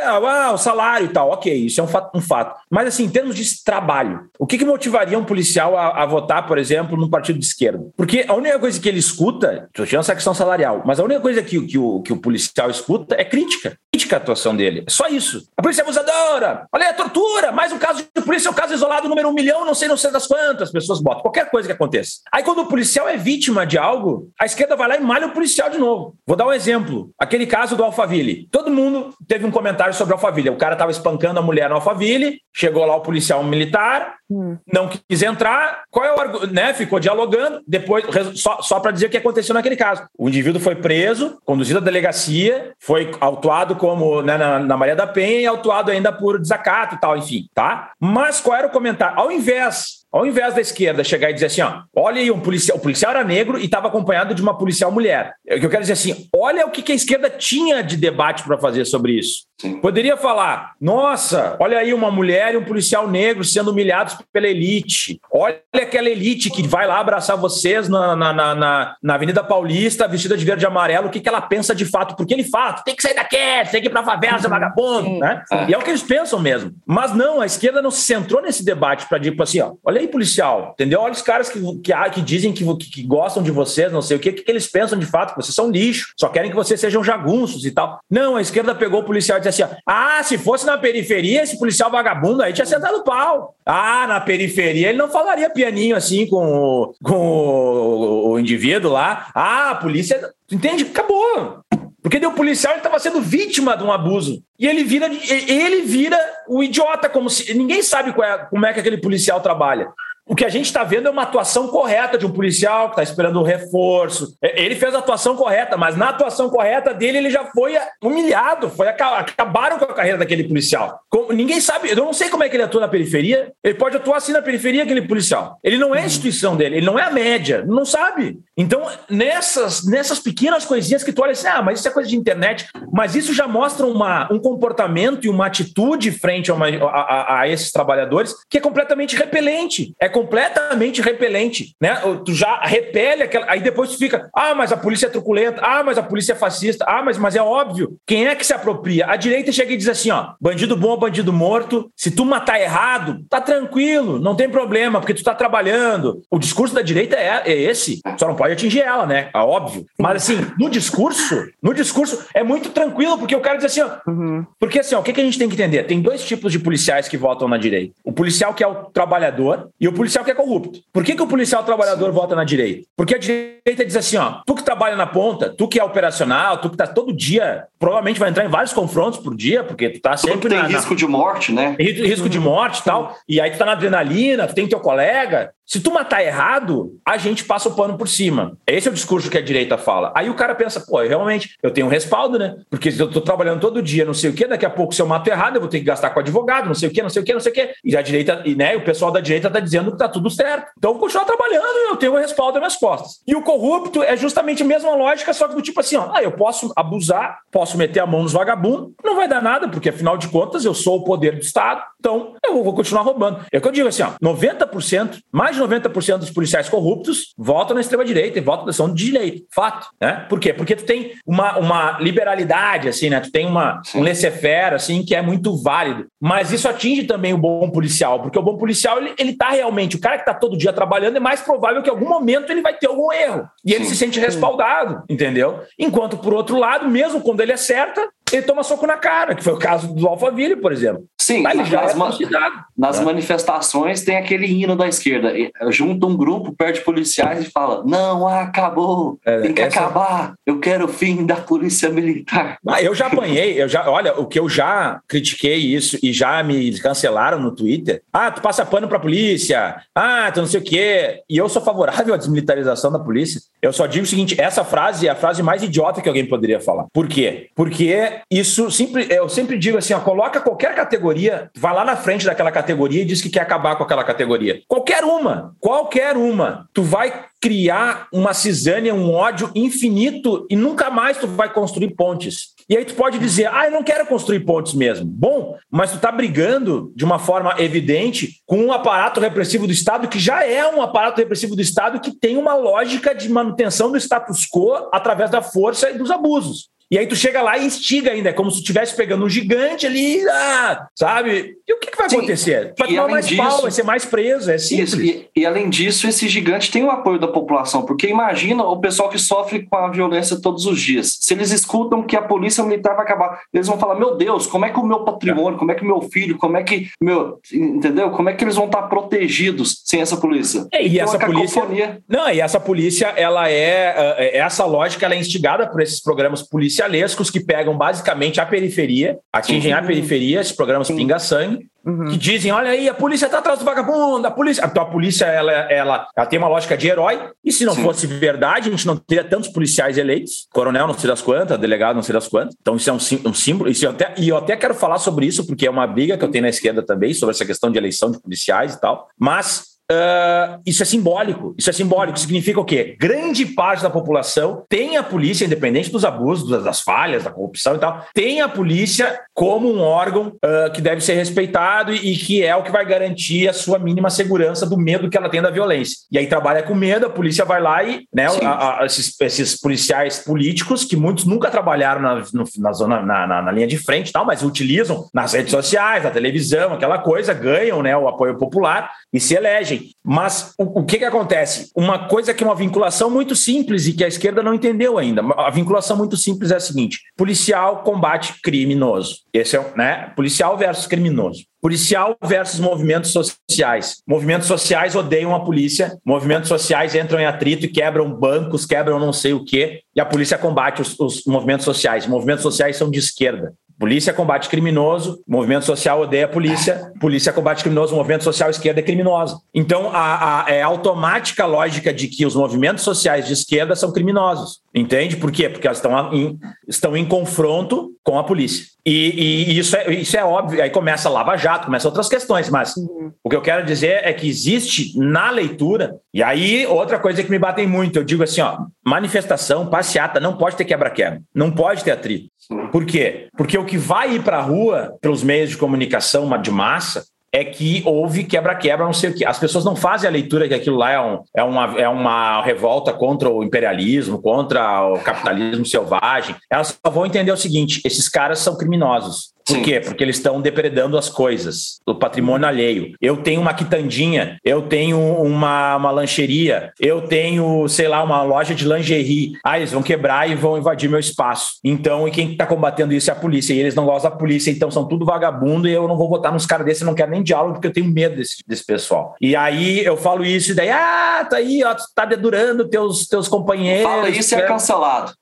Ah, o salário e tal, ok, isso é um fato, um fato. Mas, assim, em termos de trabalho, o que, que motivaria um policial a, a votar, por exemplo, num partido de esquerda? Porque a única coisa que ele escuta, estou tirando essa questão salarial, mas a única coisa que, que, o, que o policial escuta é crítica. Crítica à atuação dele. É só isso. A polícia é abusadora, olha a tortura, mais um caso de polícia, um caso isolado número um milhão, não sei, não sei das quantas pessoas botam. Qualquer coisa que aconteça. Aí, quando o policial é vítima de algo, a esquerda vai lá e malha o policial de novo. Vou dar um exemplo. Aquele caso do Alphaville. Todo mundo teve um comentário sobre Alphaville. O cara estava espancando a mulher no Alphaville, chegou lá o policial militar, hum. não quis entrar. Qual é o né? Ficou dialogando. Depois, só, só para dizer o que aconteceu naquele caso. O indivíduo foi preso, conduzido à delegacia, foi autuado como né, na, na Maria da Penha e autuado ainda por desacato e tal, enfim, tá? Mas qual era o comentário? Ao invés ao invés da esquerda chegar e dizer assim, ó, olha aí, um policial, o policial era negro e estava acompanhado de uma policial mulher. O que eu quero dizer assim, olha o que a esquerda tinha de debate para fazer sobre isso. Poderia falar, nossa, olha aí uma mulher e um policial negro sendo humilhados pela elite. Olha aquela elite que vai lá abraçar vocês na, na, na, na Avenida Paulista, vestida de verde e amarelo, o que, que ela pensa de fato? Porque ele fala, tem que sair daqui, tem que ir pra favela, ser vagabundo, né? É. E é o que eles pensam mesmo. Mas não, a esquerda não se centrou nesse debate para dizer assim, ó, olha policial, entendeu? Olha os caras que, que, que dizem que, que, que, gostam de vocês, não sei o que, que, que eles pensam de fato, que vocês são lixo, só querem que vocês sejam jagunços e tal. Não, a esquerda pegou o policial e disse assim: ah, se fosse na periferia, esse policial vagabundo aí tinha sentado pau. Ah, na periferia ele não falaria pianinho assim com o, com o, o indivíduo lá. Ah, a polícia. Entende? Acabou. Porque o policial estava sendo vítima de um abuso. E ele vira, ele vira o idiota, como se. Ninguém sabe é, como é que aquele policial trabalha. O que a gente está vendo é uma atuação correta de um policial que está esperando um reforço. É, ele fez a atuação correta, mas na atuação correta dele ele já foi humilhado. Foi acabaram com a carreira daquele policial. ninguém sabe, eu não sei como é que ele atua na periferia. Ele pode atuar assim na periferia aquele policial. Ele não é a instituição dele, ele não é a média, não sabe. Então nessas nessas pequenas coisinhas que tu olha assim, ah, mas isso é coisa de internet, mas isso já mostra uma, um comportamento e uma atitude frente a, uma, a, a, esses trabalhadores que é completamente repelente. É completamente repelente, né? Tu já repele aquela. Aí depois tu fica, ah, mas a polícia é truculenta, ah, mas a polícia é fascista, ah, mas, mas é óbvio. Quem é que se apropria? A direita chega e diz assim: ó, bandido bom, bandido morto. Se tu matar errado, tá tranquilo, não tem problema, porque tu tá trabalhando. O discurso da direita é, é esse. Só não pode atingir ela, né? É óbvio. Mas assim, no discurso, no discurso é muito tranquilo, porque o cara diz assim, ó. Uhum. Porque assim, ó, o que, que a gente tem que entender? Tem dois tipos de policiais que votam na direita: o policial que é o trabalhador e o policial que é corrupto. Por que, que o policial trabalhador Sim. vota na direita? Porque a direita diz assim: ó, tu que trabalha na ponta, tu que é operacional, tu que tá todo dia, provavelmente vai entrar em vários confrontos por dia, porque tu tá sempre. Tu tem na, risco na... de morte, né? Risco de morte e tal. E aí tu tá na adrenalina, tu tem teu colega. Se tu matar errado, a gente passa o pano por cima. Esse é o discurso que a direita fala. Aí o cara pensa, pô, realmente, eu tenho um respaldo, né? Porque eu tô trabalhando todo dia, não sei o quê, daqui a pouco, se eu mato errado, eu vou ter que gastar com advogado, não sei o quê, não sei o quê, não sei o quê. E a direita, e, né, o pessoal da direita tá dizendo que tá tudo certo. Então eu vou continuar trabalhando, eu tenho um respaldo nas minhas costas. E o corrupto é justamente a mesma lógica, só que do tipo assim, ó, ah, eu posso abusar, posso meter a mão nos vagabundos, não vai dar nada, porque afinal de contas eu sou o poder do Estado, então eu vou continuar roubando. É o que eu digo assim, ó, 90%, mais de 90% dos policiais corruptos votam na extrema-direita e votam são de direita. Fato. Né? Por quê? Porque tu tem uma, uma liberalidade, assim, né? Tu tem uma, um laissez-faire, assim, que é muito válido. Mas isso atinge também o bom policial, porque o bom policial, ele, ele tá realmente, o cara que tá todo dia trabalhando, é mais provável que em algum momento ele vai ter algum erro. E ele Sim. se sente respaldado, entendeu? Enquanto, por outro lado, mesmo quando ele acerta, ele toma soco na cara, que foi o caso do Alphaville, por exemplo. Sim, Mas já nas, é trucidado. nas É. manifestações tem aquele hino da esquerda. Junta um grupo perto de policiais e fala: Não, acabou, É, tem que essa- acabar, eu quero o fim da polícia militar. Ah, eu já apanhei, eu já, olha, o que eu já critiquei isso e já me cancelaram no Twitter. Ah, tu passa pano pra polícia. Ah, tu não sei o quê. E eu sou favorável à desmilitarização da polícia. Eu só digo o seguinte, essa frase é a frase mais idiota que alguém poderia falar. Por quê? Porque isso sempre, eu sempre digo assim, ó, coloca qualquer categoria, vai lá na frente daquela categoria e diz que quer acabar com aquela categoria. Qualquer uma, qualquer uma. Tu vai criar uma cisânia, um ódio infinito e nunca mais tu vai construir pontes. E aí tu pode dizer, ah, eu não quero construir pontes mesmo. Bom, mas tu tá brigando de uma forma evidente com um aparato repressivo do Estado que já é um aparato repressivo do Estado que tem uma lógica de manutenção do status quo através da força e dos abusos. E aí tu chega lá e instiga ainda, é como se tu estivesse pegando um gigante ali, ah, sabe? E o que, que vai Sim, acontecer? Vai e tomar mais pau, disso- vai ser mais preso, é simples. Isso, e, e além disso, esse gigante tem o apoio da população, porque imagina o pessoal que sofre com a violência todos os dias. Se eles escutam que a polícia militar vai acabar, eles vão falar: meu Deus, como é que o meu patrimônio, como é que o meu filho, como é que meu. Entendeu? Como é que eles vão estar protegidos sem essa polícia? É, e Então, essa a polícia- Não, e essa polícia, ela é. é, Essa lógica ela é instigada por esses programas policialescos que pegam basicamente a periferia, atingem Sim. a periferia, esses programas Sim. pinga-sangue, Uhum. que dizem: olha aí, a polícia tá atrás do vagabundo, a polícia. Então a polícia ela, ela, ela tem uma lógica de herói, e se não Sim. fosse verdade, a gente não teria tantos policiais eleitos, coronel não sei das quantas, delegado não sei das quantas. Então isso é um, sim- um símbolo, isso eu até, e eu até quero falar sobre isso, porque é uma briga que eu tenho na esquerda também, sobre essa questão de eleição de policiais e tal. Mas ah, isso é simbólico. Isso é simbólico. Significa o quê? Grande parte da população tem a polícia, independente dos abusos, das, falhas, da corrupção e tal, tem a polícia como um órgão ah, que deve ser respeitado e, e que é o que vai garantir a sua mínima segurança do medo que ela tem da violência. E aí trabalha com medo, a polícia vai lá e, né, a- a- esses, esses policiais políticos, que muitos nunca trabalharam na, no- na zona, na, na- na linha de frente e tal, mas utilizam nas redes sociais, na televisão, aquela coisa, ganham né, o apoio popular e se elegem. Mas o, o que, que acontece? Uma coisa que é uma vinculação muito simples e que a esquerda não entendeu ainda. A vinculação muito simples é a seguinte: policial combate criminoso. Esse é né? Policial versus criminoso. Policial versus movimentos sociais. Movimentos sociais odeiam a polícia, movimentos sociais entram em atrito e quebram bancos, quebram não sei o quê, e a polícia combate os, os movimentos sociais. Movimentos sociais são de esquerda. Polícia combate criminoso, movimento social odeia a polícia, polícia combate criminoso, movimento social esquerda é criminoso. Então, a, a- é automática a lógica de que os movimentos sociais de esquerda são criminosos. Entende? Por quê? Porque elas estão em, estão em confronto com a polícia. E, e isso, é, isso é óbvio. Aí começa a Lava Jato, começa outras questões, mas o que eu quero dizer é que existe na leitura, e aí outra coisa que me batem muito, eu digo assim, ó, manifestação, passeata, não pode ter quebra-quebra, não pode ter atrito. Por quê? Porque o que vai ir para a rua, pelos meios de comunicação uma- de massa, é que houve quebra-quebra, não sei o quê. As pessoas não fazem a leitura que aquilo lá é, um- é uma, é uma revolta contra o imperialismo, contra o capitalismo selvagem. Elas só vão entender o seguinte: esses caras são criminosos. Por Sim. quê? Porque eles estão depredando as coisas, o patrimônio alheio. Eu tenho uma quitandinha, eu tenho uma, uma lancheria, eu tenho, sei lá, uma loja de lingerie. Ah, eles vão quebrar e vão invadir meu espaço. Então, e quem está combatendo isso é a polícia. E eles não gostam da polícia, então são tudo vagabundo e eu não vou votar nos caras desses, não quero nem diálogo, porque eu tenho medo desse, desse pessoal. E aí eu falo isso, e daí, ah, tá aí, ó, tu tá dedurando teus, teus companheiros. Fala isso e é cancelado.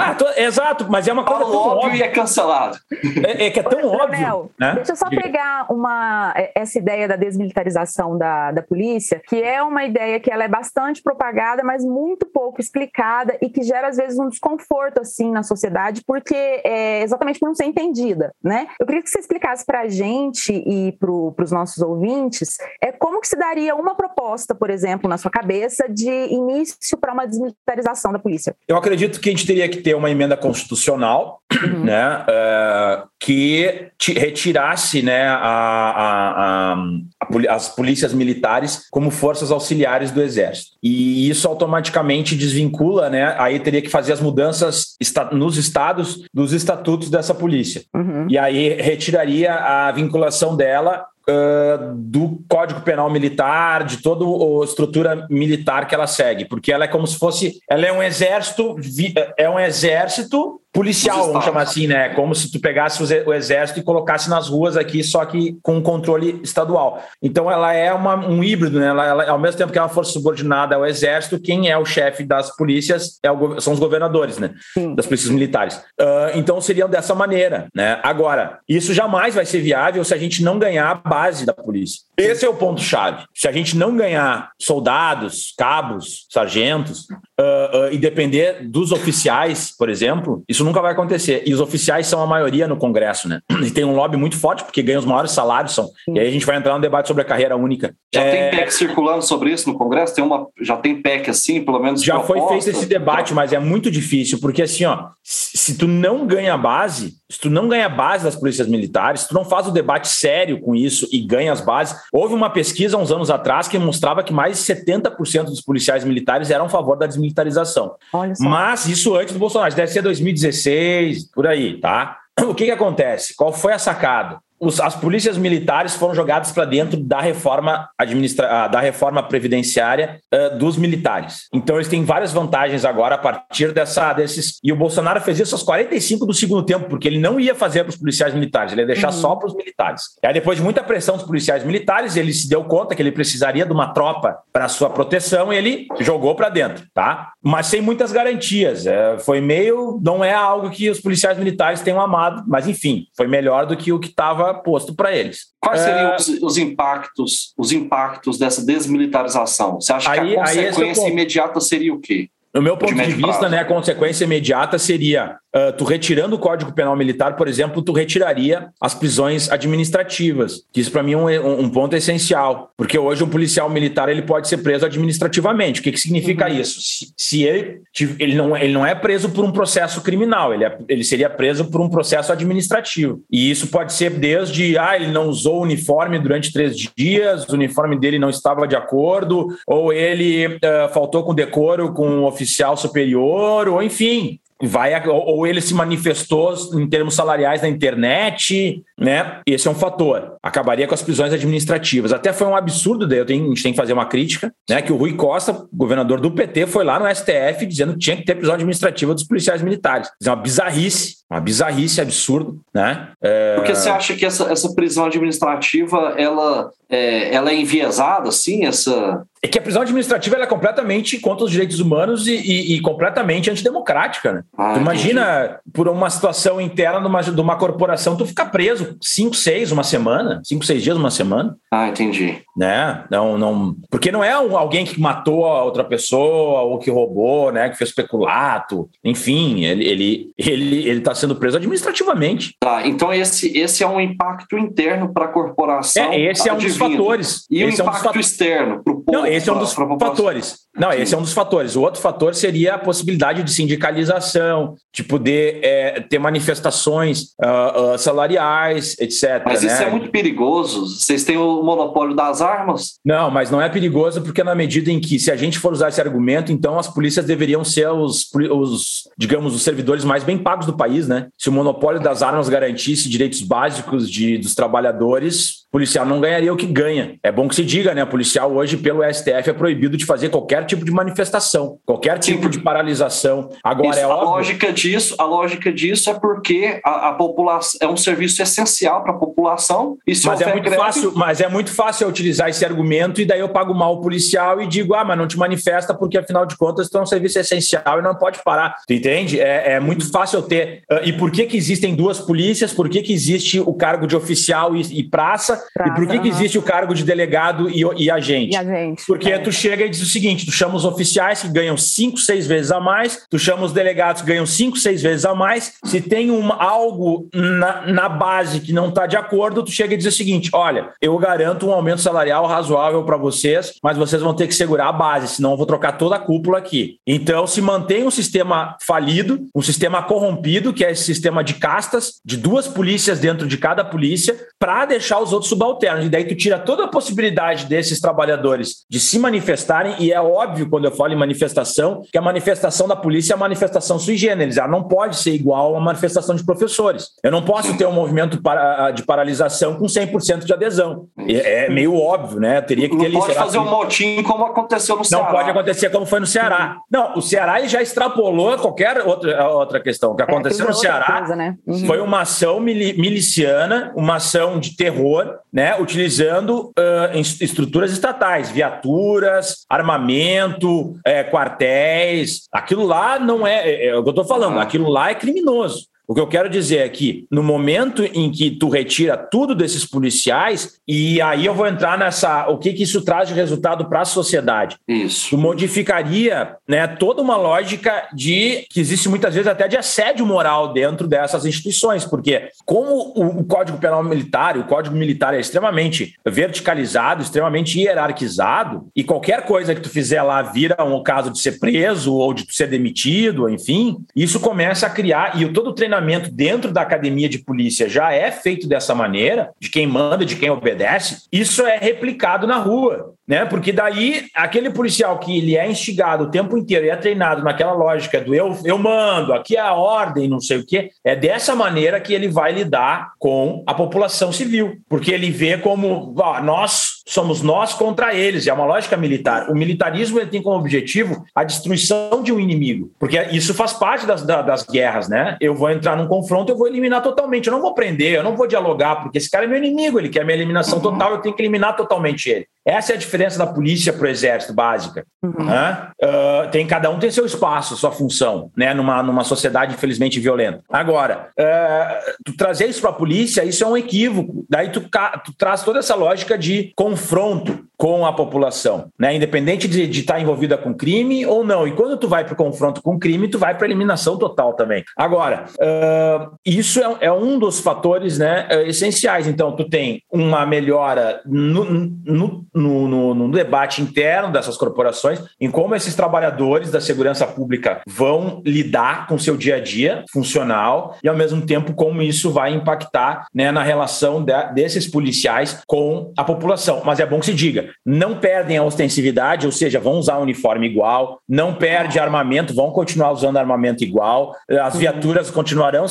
Ah, tô- exato, mas é uma coisa Fala óbvio óbvia. e é cancelado. É, é que é tão Leonel, óbvio. Né? Deixa eu só Diga. pegar uma, essa ideia da desmilitarização da, da polícia, que é uma ideia que ela é bastante propagada, mas muito pouco explicada e que gera, às vezes, um desconforto assim na sociedade, porque é exatamente por não ser entendida. Né? Eu queria que você explicasse para a gente e para os nossos ouvintes é, como que se daria uma proposta, por exemplo, na sua cabeça, de início para uma desmilitarização da polícia. Eu acredito que a gente teria que ter uma emenda constitucional Uhum. né, eh, que ti- retirasse né, a- a- a- as polícias militares como forças auxiliares do Exército. E isso automaticamente desvincula, né, aí teria que fazer as mudanças nos estados dos estatutos dessa polícia. Uhum. E aí retiraria a vinculação dela ah, do Código Penal Militar, de toda a estrutura militar que ela segue, porque ela é como se fosse, ela é um exército, vi- é um exército policial, vamos chamar assim, né? Como se tu pegasse o exército e colocasse nas ruas aqui, só que com controle estadual. Então ela é uma, um híbrido, né? Ela, ela, ao mesmo tempo que é uma força subordinada ao exército, quem é o chefe das polícias é o, são os governadores, né? Sim. Das polícias militares. Uh, então seriam dessa maneira, né? Agora, isso jamais vai ser viável se a gente não ganhar a base da polícia. Esse é o ponto-chave. Se a gente não ganhar soldados, cabos, sargentos, uh, uh, e depender dos oficiais, por exemplo, isso nunca vai acontecer. E os oficiais são a maioria no Congresso, né? E tem um lobby muito forte, porque ganham os maiores salários. São... E aí a gente vai entrar no debate sobre a carreira única. Já é... tem PEC circulando sobre isso no Congresso? Tem uma... Já tem PEC assim, pelo menos? Já proposta? foi feito esse debate, mas é muito difícil, porque assim, ó, se tu não ganha base, se tu não ganha base das polícias militares, se tu não faz o debate sério com isso e ganha as bases. Houve uma pesquisa uns anos atrás que mostrava que mais de 70% dos policiais militares eram a favor da desmilitarização. Mas isso antes do Bolsonaro, deve ser 2016, por aí, tá? O que, que acontece? Qual foi a sacada? Os, as polícias militares foram jogadas para dentro da reforma administra ah, da reforma previdenciária uh, dos militares. Então eles têm várias vantagens agora a partir dessa desses e o Bolsonaro fez isso aos 45 do segundo tempo porque ele não ia fazer para os policiais militares, ele ia deixar uhum. só para os militares. E aí depois de muita pressão dos policiais militares, ele se deu conta que ele precisaria de uma tropa para sua proteção e ele jogou para dentro, tá? Mas sem muitas garantias. É, foi meio não é algo que os policiais militares tenham amado, mas enfim, foi melhor do que o que estava posto para eles. Quais seriam é... os, os, impactos, os impactos dessa desmilitarização? Você acha aí, que a consequência é imediata seria o quê? No meu ponto de, de vista, né, a consequência imediata seria Uh, tu retirando o Código Penal Militar, por exemplo, tu retiraria as prisões administrativas. Isso para mim é um, um, ponto essencial, porque hoje um policial militar ele pode ser preso administrativamente. O que, que significa uhum. isso? Se, se, ele, ele, não, ele não é preso por um processo criminal, ele, é, ele seria preso por um processo administrativo. E isso pode ser desde ah, ele não usou o uniforme durante três dias, o uniforme dele não estava de acordo, ou ele uh, faltou com decoro com um oficial superior, ou enfim, vai ou ele se manifestou em termos salariais na internet, né? Esse é um fator. Acabaria com as prisões administrativas. Até foi um absurdo, daí tenho, a gente tem que fazer uma crítica, né? Que o Rui Costa, governador do PT, foi lá no STF dizendo que tinha que ter prisão administrativa dos policiais militares. Isso é uma bizarrice, uma bizarrice absurdo, né? É... Porque você acha que essa, essa prisão administrativa ela é, ela é enviesada, assim, essa é que a prisão administrativa é completamente contra os direitos humanos e, e, e completamente antidemocrática. Né? Ah, tu imagina, entendi. por uma situação interna de uma, de uma corporação, tu ficar preso cinco, seis, uma semana, cinco, seis dias, uma semana. Ah, entendi. Né? Não, não, porque não é alguém que matou a outra pessoa ou que roubou, né? Que fez peculato. Enfim, ele ele ele ele está sendo preso administrativamente. Tá. Então esse esse é um impacto interno para a corporação. É, esse é um dos fatores. E esse o impacto é um dos externo para o povo. Não, esse é um dos fatores. Não, esse é um dos fatores. O outro fator seria a possibilidade de sindicalização, de poder é, ter manifestações uh, uh, salariais, etc. Mas né? isso é muito perigoso. Vocês têm o monopólio das armas? Não, mas não é perigoso porque na medida em que, se a gente for usar esse argumento, então as polícias deveriam ser os, os digamos, os servidores mais bem pagos do país, né? Se o monopólio das armas garantisse direitos básicos de, dos trabalhadores, policial não ganharia o que ganha. É bom que se diga, né? O policial hoje, pelo STF, é proibido de fazer qualquer tipo de manifestação, qualquer tipo Sim. de paralisação. Agora Isso, é óbvio... a lógica disso, a lógica disso é porque a, a população é um serviço essencial para a população. E se mas é muito fácil, mas é muito fácil utilizar esse argumento e daí eu pago mal o policial e digo, ah, mas não te manifesta porque afinal de contas tu é um serviço essencial e não pode parar. Tu entende? É, é muito fácil ter. Uh, e por que que existem duas polícias? Por que que existe o cargo de oficial e, e praça? Praça? E por que que existe o cargo de delegado e, e agente? E agente. Porque é. tu chega e diz o seguinte, tu chama os oficiais que ganham cinco, seis vezes a mais, tu chama os delegados que ganham cinco, seis vezes a mais. Se tem um, algo na, na base que não está de acordo, tu chega e diz o seguinte: olha, eu garanto um aumento salarial razoável para vocês, mas vocês vão ter que segurar a base, senão eu vou trocar toda a cúpula aqui. Então, se mantém um sistema falido, um sistema corrompido, que é esse sistema de castas, de duas polícias dentro de cada polícia, para deixar os outros subalternos. E daí tu tira toda a possibilidade desses trabalhadores de se manifestarem, e é óbvio quando eu falo em manifestação, que a manifestação da polícia é a manifestação sui generis, ela não pode ser igual a uma manifestação de professores. Eu não posso ter um movimento de paralisação com 100% de adesão. É, é meio óbvio, né? Eu teria que ter não pode fazer um motim como aconteceu no Ceará. Não pode acontecer como foi no Ceará. Não, o Ceará já extrapolou qualquer outra, outra questão. O que é, aconteceu é, no Ceará coisa, né? uhum. foi uma ação miliciana, uma ação de terror, né? Utilizando uh, estruturas estatais, viaturas, armamento, é, quartéis. Aquilo lá não é, é, é o que eu estou falando, aquilo lá é criminoso. O que eu quero dizer é que no momento em que tu retira tudo desses policiais, e aí eu vou entrar nessa. O que, que isso traz de resultado para a sociedade? Isso. Tu modificaria né, toda uma lógica de que existe muitas vezes até de assédio moral dentro dessas instituições, porque como o, o Código Penal Militar, o Código Militar é extremamente verticalizado, extremamente hierarquizado, e qualquer coisa que tu fizer lá vira um caso de ser preso ou de ser demitido, enfim, isso começa a criar, e todo o treinamento treinamento dentro da academia de polícia já é feito dessa maneira, de quem manda, de quem obedece, isso é replicado na rua né? Porque daí aquele policial que ele é instigado o tempo inteiro e é treinado naquela lógica do eu, eu mando, aqui é a ordem, não sei o quê, é dessa maneira que ele vai lidar com a população civil, porque ele vê como ó, nós somos nós contra eles, é uma lógica militar. O militarismo tem como objetivo a destruição de um inimigo, porque isso faz parte das, das guerras, né? Eu vou entrar num confronto, eu vou eliminar totalmente, eu não vou prender, eu não vou dialogar, porque esse cara é meu inimigo, ele quer minha eliminação total, eu tenho que eliminar totalmente ele. Essa é a diferença da polícia para o exército básica. Uhum. Né? Uh, tem cada um tem seu espaço, sua função, né? Numa, numa sociedade infelizmente violenta. Agora, uh, tu trazer isso para a polícia, isso é um equívoco. Daí tu, tu traz toda essa lógica de confronto com a população, né? Independente de, estar tá envolvida com crime ou não. E quando tu vai para o confronto com crime, tu vai para eliminação total também. Agora, uh, isso é, é, um dos fatores, né, essenciais. Então, tu tem uma melhora no, no, no, no, no debate interno dessas corporações, em como esses trabalhadores da segurança pública vão lidar com seu dia a dia funcional e, ao mesmo tempo, como isso vai impactar né, na relação de, desses policiais com a população. Mas é bom que se diga, não perdem a ostensividade, ou seja, vão usar uniforme igual, não perde armamento, vão continuar usando armamento igual, as viaturas continuarão.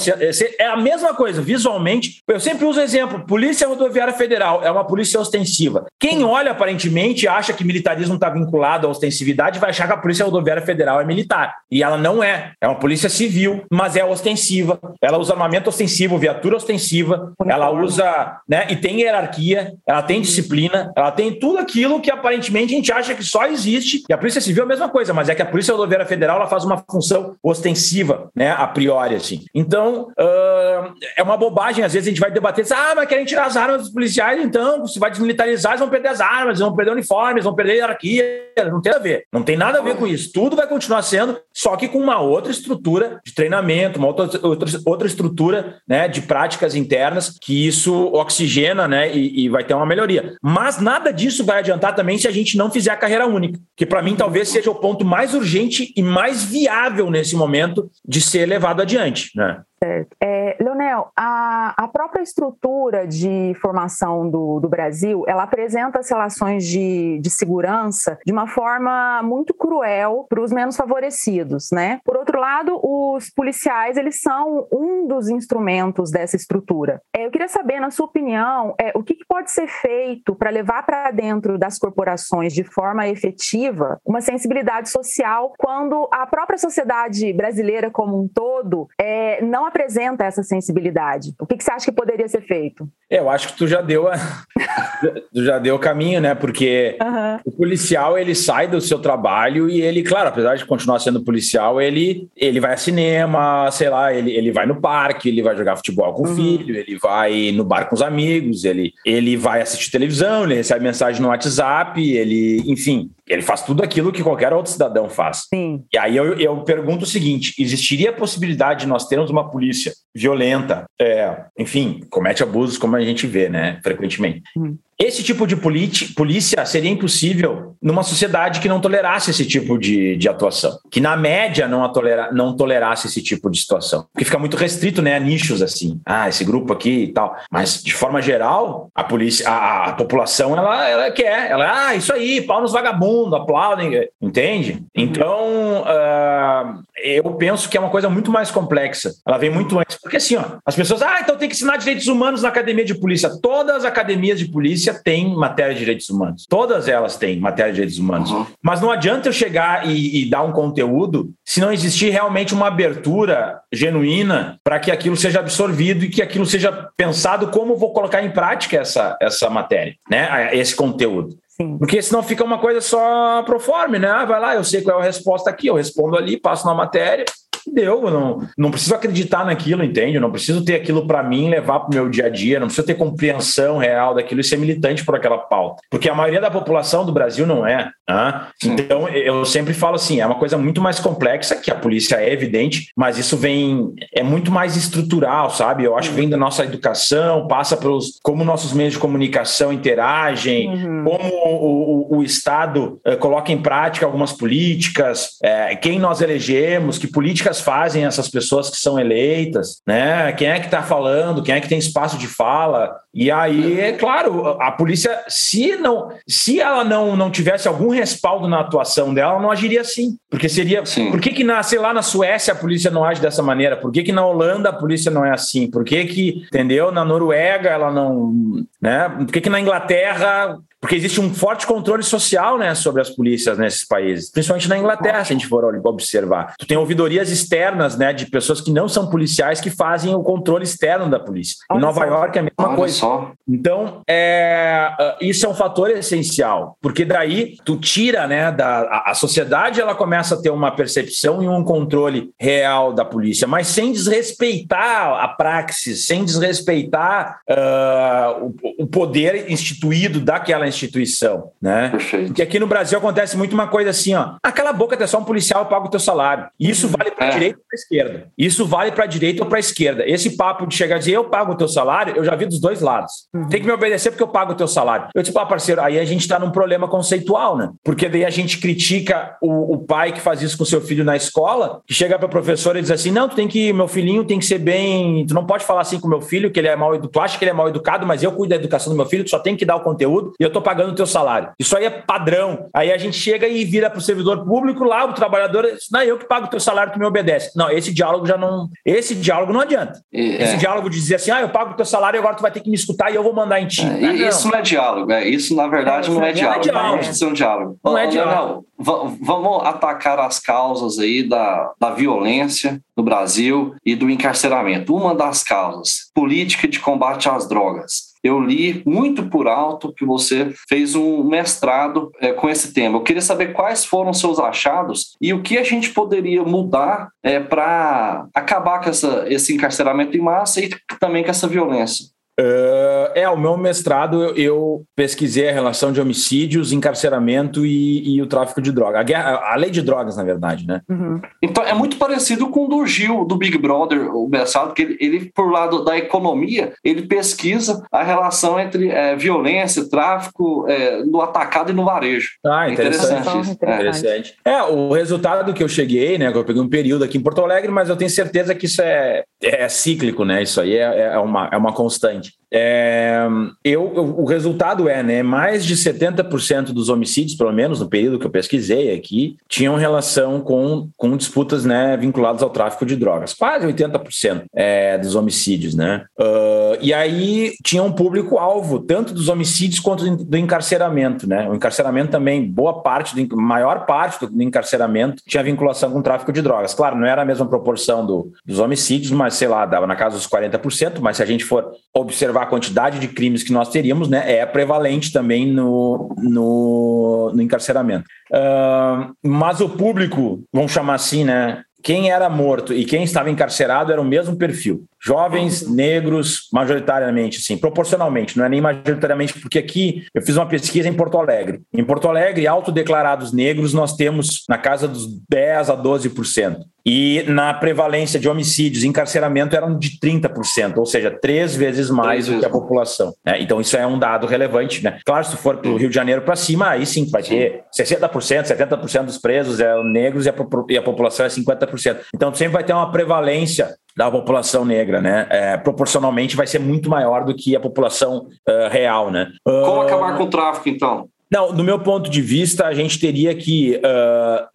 É a mesma coisa, visualmente. Eu sempre uso exemplo: Polícia Rodoviária Federal é uma polícia ostensiva. Quem olha aparentemente acha que militarismo está vinculado à ostensividade vai achar que a Polícia Rodoviária Federal é militar. E ela não é. É uma polícia civil, mas é ostensiva. Ela usa armamento ostensivo, viatura ostensiva, ela usa, né? E tem hierarquia, ela tem disciplina, ela tem tudo aquilo que aparentemente a gente acha que só existe. E a Polícia Civil é a mesma coisa, mas é que a Polícia Rodoviária Federal ela faz uma função ostensiva, né, a priori, assim. Então, uh, é uma bobagem, às vezes a gente vai debater, ah, mas querem tirar as armas dos policiais, então, se vai desmilitarizar, eles vão perder as armas, vão perder uniformes, vão perder hierarquia. Não tem a ver. Não tem nada a ver com isso. Tudo vai continuar sendo, só que com uma outra estrutura de treinamento, uma outra, outra, outra estrutura né, de práticas internas, que isso oxigena né, e, e vai ter uma melhoria. Mas nada disso vai adiantar também se a gente não fizer a carreira única, que para mim talvez seja o ponto mais urgente e mais viável nesse momento de ser levado adiante. Né? Certo. É, Leonel, a, a própria estrutura de formação do, do Brasil, ela apresenta as relações de, de segurança de uma forma muito cruel para os menos favorecidos, né? Por outro lado, os policiais, eles são um dos instrumentos dessa estrutura. É, eu queria saber, na sua opinião, é, o que, que pode ser feito para levar para dentro das corporações de forma efetiva uma sensibilidade social quando a própria sociedade brasileira como um todo é, não apresenta essa sensibilidade. O que, que você acha que poderia ser feito? É, eu acho que tu já deu a... tu já deu o caminho, né? Porque uhum. o policial ele sai do seu trabalho e ele, claro, apesar de continuar sendo policial, ele, ele vai a cinema, sei lá, ele, ele vai no parque, ele vai jogar futebol com o uhum. filho, ele vai no bar com os amigos, ele, ele vai assistir televisão, ele recebe mensagem no WhatsApp, ele, enfim, ele faz tudo aquilo que qualquer outro cidadão faz. Sim. E aí eu, eu pergunto o seguinte: existiria a possibilidade de nós termos uma polícia violenta, é, enfim, comete abusos como a gente vê, né, frequentemente. Hum. Esse tipo de polícia seria impossível numa sociedade que não tolerasse esse tipo de, de atuação, que na média não, tolera, não tolerasse esse tipo de situação, porque fica muito restrito né, a nichos assim, ah, esse grupo aqui e tal. Mas, de forma geral, a polícia, a, a população, ela, ela quer, ela, ah, isso aí, pau nos vagabundos, aplaudem, entende? Então, uh, eu penso que é uma coisa muito mais complexa. Ela vem muito antes. Porque assim, ó, as pessoas, ah, então tem que ensinar direitos humanos na academia de polícia. Todas as academias de polícia têm matéria de direitos humanos. Todas elas têm matéria de direitos humanos. Uhum. Mas não adianta eu chegar e, e dar um conteúdo se não existir realmente uma abertura genuína para que aquilo seja absorvido e que aquilo seja pensado como vou colocar em prática essa, essa matéria, né? Esse conteúdo. Sim. Porque senão fica uma coisa só pro forme, né? Ah, vai lá, eu sei qual é a resposta aqui, eu respondo ali, passo na matéria, deu. Não, não preciso acreditar naquilo, entende? Eu não preciso ter aquilo para mim, levar para o meu dia a dia, não preciso ter compreensão real daquilo e ser militante por aquela pauta. Porque a maioria da população do Brasil não é. Né? Então, eu sempre falo assim: é uma coisa muito mais complexa, que a polícia é evidente, mas isso vem, é muito mais estrutural, sabe? Eu acho que vem da nossa educação, passa pelos como nossos meios de comunicação interagem, uhum. como o, o, o Estado uh, coloca em prática algumas políticas, uh, quem nós elegemos, que políticas fazem essas pessoas que são eleitas, né? Quem é que está falando, quem é que tem espaço de fala. E aí, é claro, a polícia, se não, se ela não, não tivesse algum respaldo na atuação dela, ela não agiria assim. Porque seria. Sim. Por que, que na, sei lá, na Suécia a polícia não age dessa maneira? Por que, que na Holanda a polícia não é assim? Por que, que entendeu? Na Noruega ela não. Né? Por que, que na Inglaterra porque existe um forte controle social né, sobre as polícias nesses países, principalmente na Inglaterra, se a gente for observar. Tu tem ouvidorias externas né, de pessoas que não são policiais que fazem o controle externo da polícia. Olha em Nova só. York é a mesma Olha coisa. Só. Então, é, ah, isso é um fator essencial, porque daí tu tira né, da, a, a sociedade, ela começa a ter uma percepção e um controle real da polícia, mas sem desrespeitar a praxis, sem desrespeitar uh, o, o poder instituído daquela instituição, né? Perfeito. Porque aqui no Brasil acontece muito uma coisa assim, ó, aquela boca é só um policial paga o teu salário. Isso vale para é. direita ou para esquerda. Isso vale para direita ou para esquerda. Esse papo de chegar e dizer eu pago o teu salário, eu já vi dos dois lados. Uhum. Tem que me obedecer porque eu pago o teu salário. Eu disse, pá, parceiro, aí a gente está num problema conceitual, né? Porque daí a gente critica o, o pai que faz isso com seu filho na escola, que chega para a professora e diz assim: "Não, tu tem que meu filhinho tem que ser bem, tu não pode falar assim com meu filho que ele é mal educado, tu acha que ele é mal educado, mas eu cuido da educação do meu filho, tu só tem que dar o conteúdo e eu tô pagando o teu salário. Isso aí é padrão. Aí a gente chega e vira para o servidor público lá, o trabalhador, não, eu que pago o teu salário, tu me obedece. Não, esse diálogo já não. Esse diálogo não adianta. É. Esse diálogo de dizer assim, ah, eu pago o teu salário e agora tu vai ter que me escutar e eu vou mandar em ti. É, não, isso não é diálogo, é. Isso, na verdade, é, não, é diálogo. Não é diálogo. Não ser um diálogo. Não, é diálogo. vamos atacar as causas aí da, da violência no Brasil e do encarceramento. Uma das causas, política de combate às drogas eu li muito por alto que você fez um mestrado é, com esse tema. Eu queria saber quais foram seus achados e o que a gente poderia mudar é, para acabar com essa, esse encarceramento em massa e também com essa violência. Uh, é, o meu mestrado eu, eu, pesquisei a relação de homicídios, encarceramento e, e o tráfico de drogas. A, guerra, a lei de drogas, na verdade, né? Uhum. Então é muito parecido com o do Gil, do Big Brother, o mestrado, que ele, ele, por lado da economia, ele pesquisa a relação entre é, violência, tráfico é, no atacado e no varejo. Ah, interessante. Interessante. É. interessante. É, o resultado que eu cheguei, né? Que eu peguei um período aqui em Porto Alegre, mas eu tenho certeza que isso é, é cíclico, né? Isso aí é, é, uma, é uma constante. É, eu, o resultado é, né, mais de 70% dos homicídios, pelo menos no período que eu pesquisei aqui, tinham relação com, com disputas né, vinculadas ao tráfico de drogas. Quase 80% é, dos homicídios, né? Uh, e aí tinha um público-alvo, tanto dos homicídios quanto do encarceramento, né? O encarceramento também, boa parte, do, maior parte do encarceramento tinha vinculação com o tráfico de drogas. Claro, não era a mesma proporção do, dos homicídios, mas sei lá, dava na casa dos 40%, mas se a gente for observar a quantidade de crimes que nós teríamos, né, é prevalente também no, no, no encarceramento. Uh, mas o público, vamos chamar assim, né, quem era morto e quem estava encarcerado era o mesmo perfil. Jovens, negros, majoritariamente, sim, proporcionalmente, não é nem majoritariamente, porque aqui eu fiz uma pesquisa em Porto Alegre. Em Porto Alegre, autodeclarados negros, nós temos na casa dos 10 a 12%. E na prevalência de homicídios e encarceramento eram de 30%, ou seja, três vezes mais do que a população. Né? Então, isso é um dado relevante. Né? Claro, se for para o Rio de Janeiro para cima, aí sim vai ter 60%, 70% dos presos é negros e a, e a população é 50%. Então, sempre vai ter uma prevalência da população negra, né? É, proporcionalmente vai ser muito maior do que a população uh, real, né? Como acabar com o tráfico, então? Não, do meu ponto de vista, a gente teria que uh,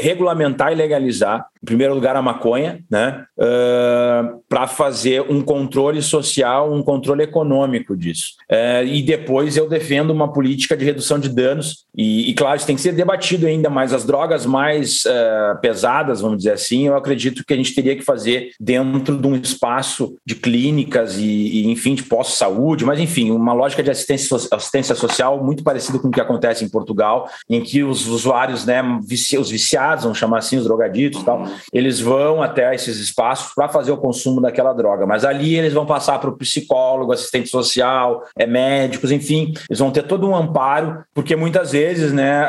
regulamentar e legalizar em primeiro lugar, a maconha, né? Uh, para fazer um controle social, um controle econômico disso. Uh, e depois eu defendo uma política de redução de danos. E, e claro, isso tem que ser debatido ainda mais. As drogas mais uh, pesadas, vamos dizer assim, eu acredito que a gente teria que fazer dentro de um espaço de clínicas e, e enfim, de pós-saúde, mas enfim, uma lógica de assistência, assistência social muito parecida com que acontece em Portugal, em que os usuários, né, os viciados, vamos chamar assim, os drogaditos e tal, eles vão até esses espaços para fazer o consumo daquela droga, mas ali eles vão passar para o psicólogo, assistente social, é, médicos, enfim, eles vão ter todo um amparo, porque muitas vezes, né,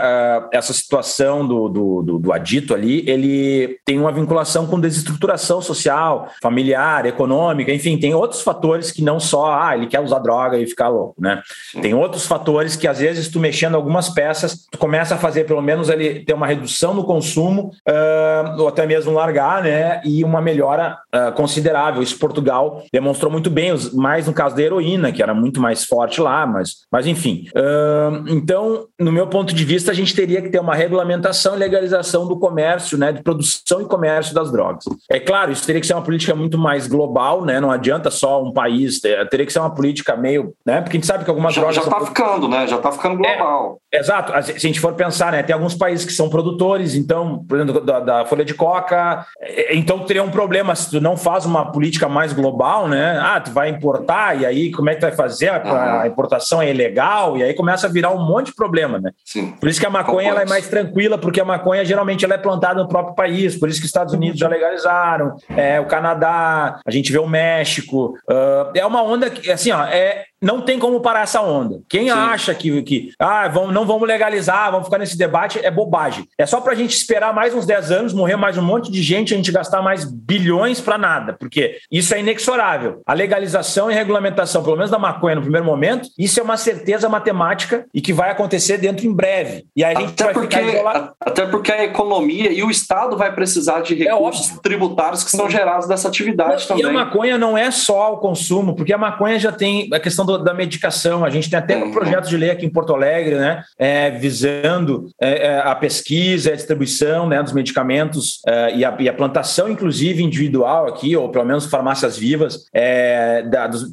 essa situação do, do, do, do adito ali, ele tem uma vinculação com desestruturação social, familiar, econômica, enfim, tem outros fatores que não só, ah, ele quer usar droga e ficar louco, né? Tem outros fatores que às vezes tu mexendo algumas peças, tu começa a fazer pelo menos ele ter uma redução no consumo, uh, ou até mesmo largar, né? E uma melhora uh, considerável. Isso Portugal demonstrou muito bem, mais no caso da heroína, que era muito mais forte lá, mas, mas enfim. Uh, então, no meu ponto de vista, a gente teria que ter uma regulamentação e legalização do comércio, né? De produção e comércio das drogas. É claro, isso teria que ser uma política muito mais global, né? Não adianta só um país, teria que ser uma política meio, né? Porque a gente sabe que algumas já, drogas. Já está ficando, né? Já está ficando global. É, normal exato. Se a gente for pensar, né? Tem alguns países que são produtores, então, por exemplo, da, da folha de coca, é, então teria um problema se tu não faz uma política mais global, né? Ah, tu vai importar, e aí como é que tu vai fazer? A, a importação é ilegal, e aí começa a virar um monte de problema, né? Sim. Por isso que a maconha ela é mais tranquila, porque a maconha geralmente ela é plantada no próprio país, por isso que os Estados Unidos já legalizaram, é, o Canadá, a gente vê o México. Uh, é uma onda que, assim, ó, é, não tem como parar essa onda. Quem Sim. acha que, que ah, vamos, não vamos legalizar, vamos ficar nesse debate, é bobagem. É só para a gente esperar mais uns 10 anos, morrer mais um monte de gente, a gente gastar mais bilhões para nada, porque isso é inexorável. A legalização e regulamentação, pelo menos da maconha no primeiro momento, isso é uma certeza matemática e que vai acontecer dentro em breve. E aí a gente até vai porque, ficar. Até porque a economia e o Estado vai precisar de é recursos é tributários que são gerados dessa atividade também. E a maconha não é só o consumo, porque a maconha já tem a questão do da medicação. A gente tem até um projeto de lei aqui em Porto Alegre, né, é, visando é, é a pesquisa, a distribuição né, dos medicamentos é, e, a, e, a, plantação, inclusive individual aqui, ou pelo menos farmácias vivas, é,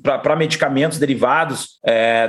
para medicamentos derivados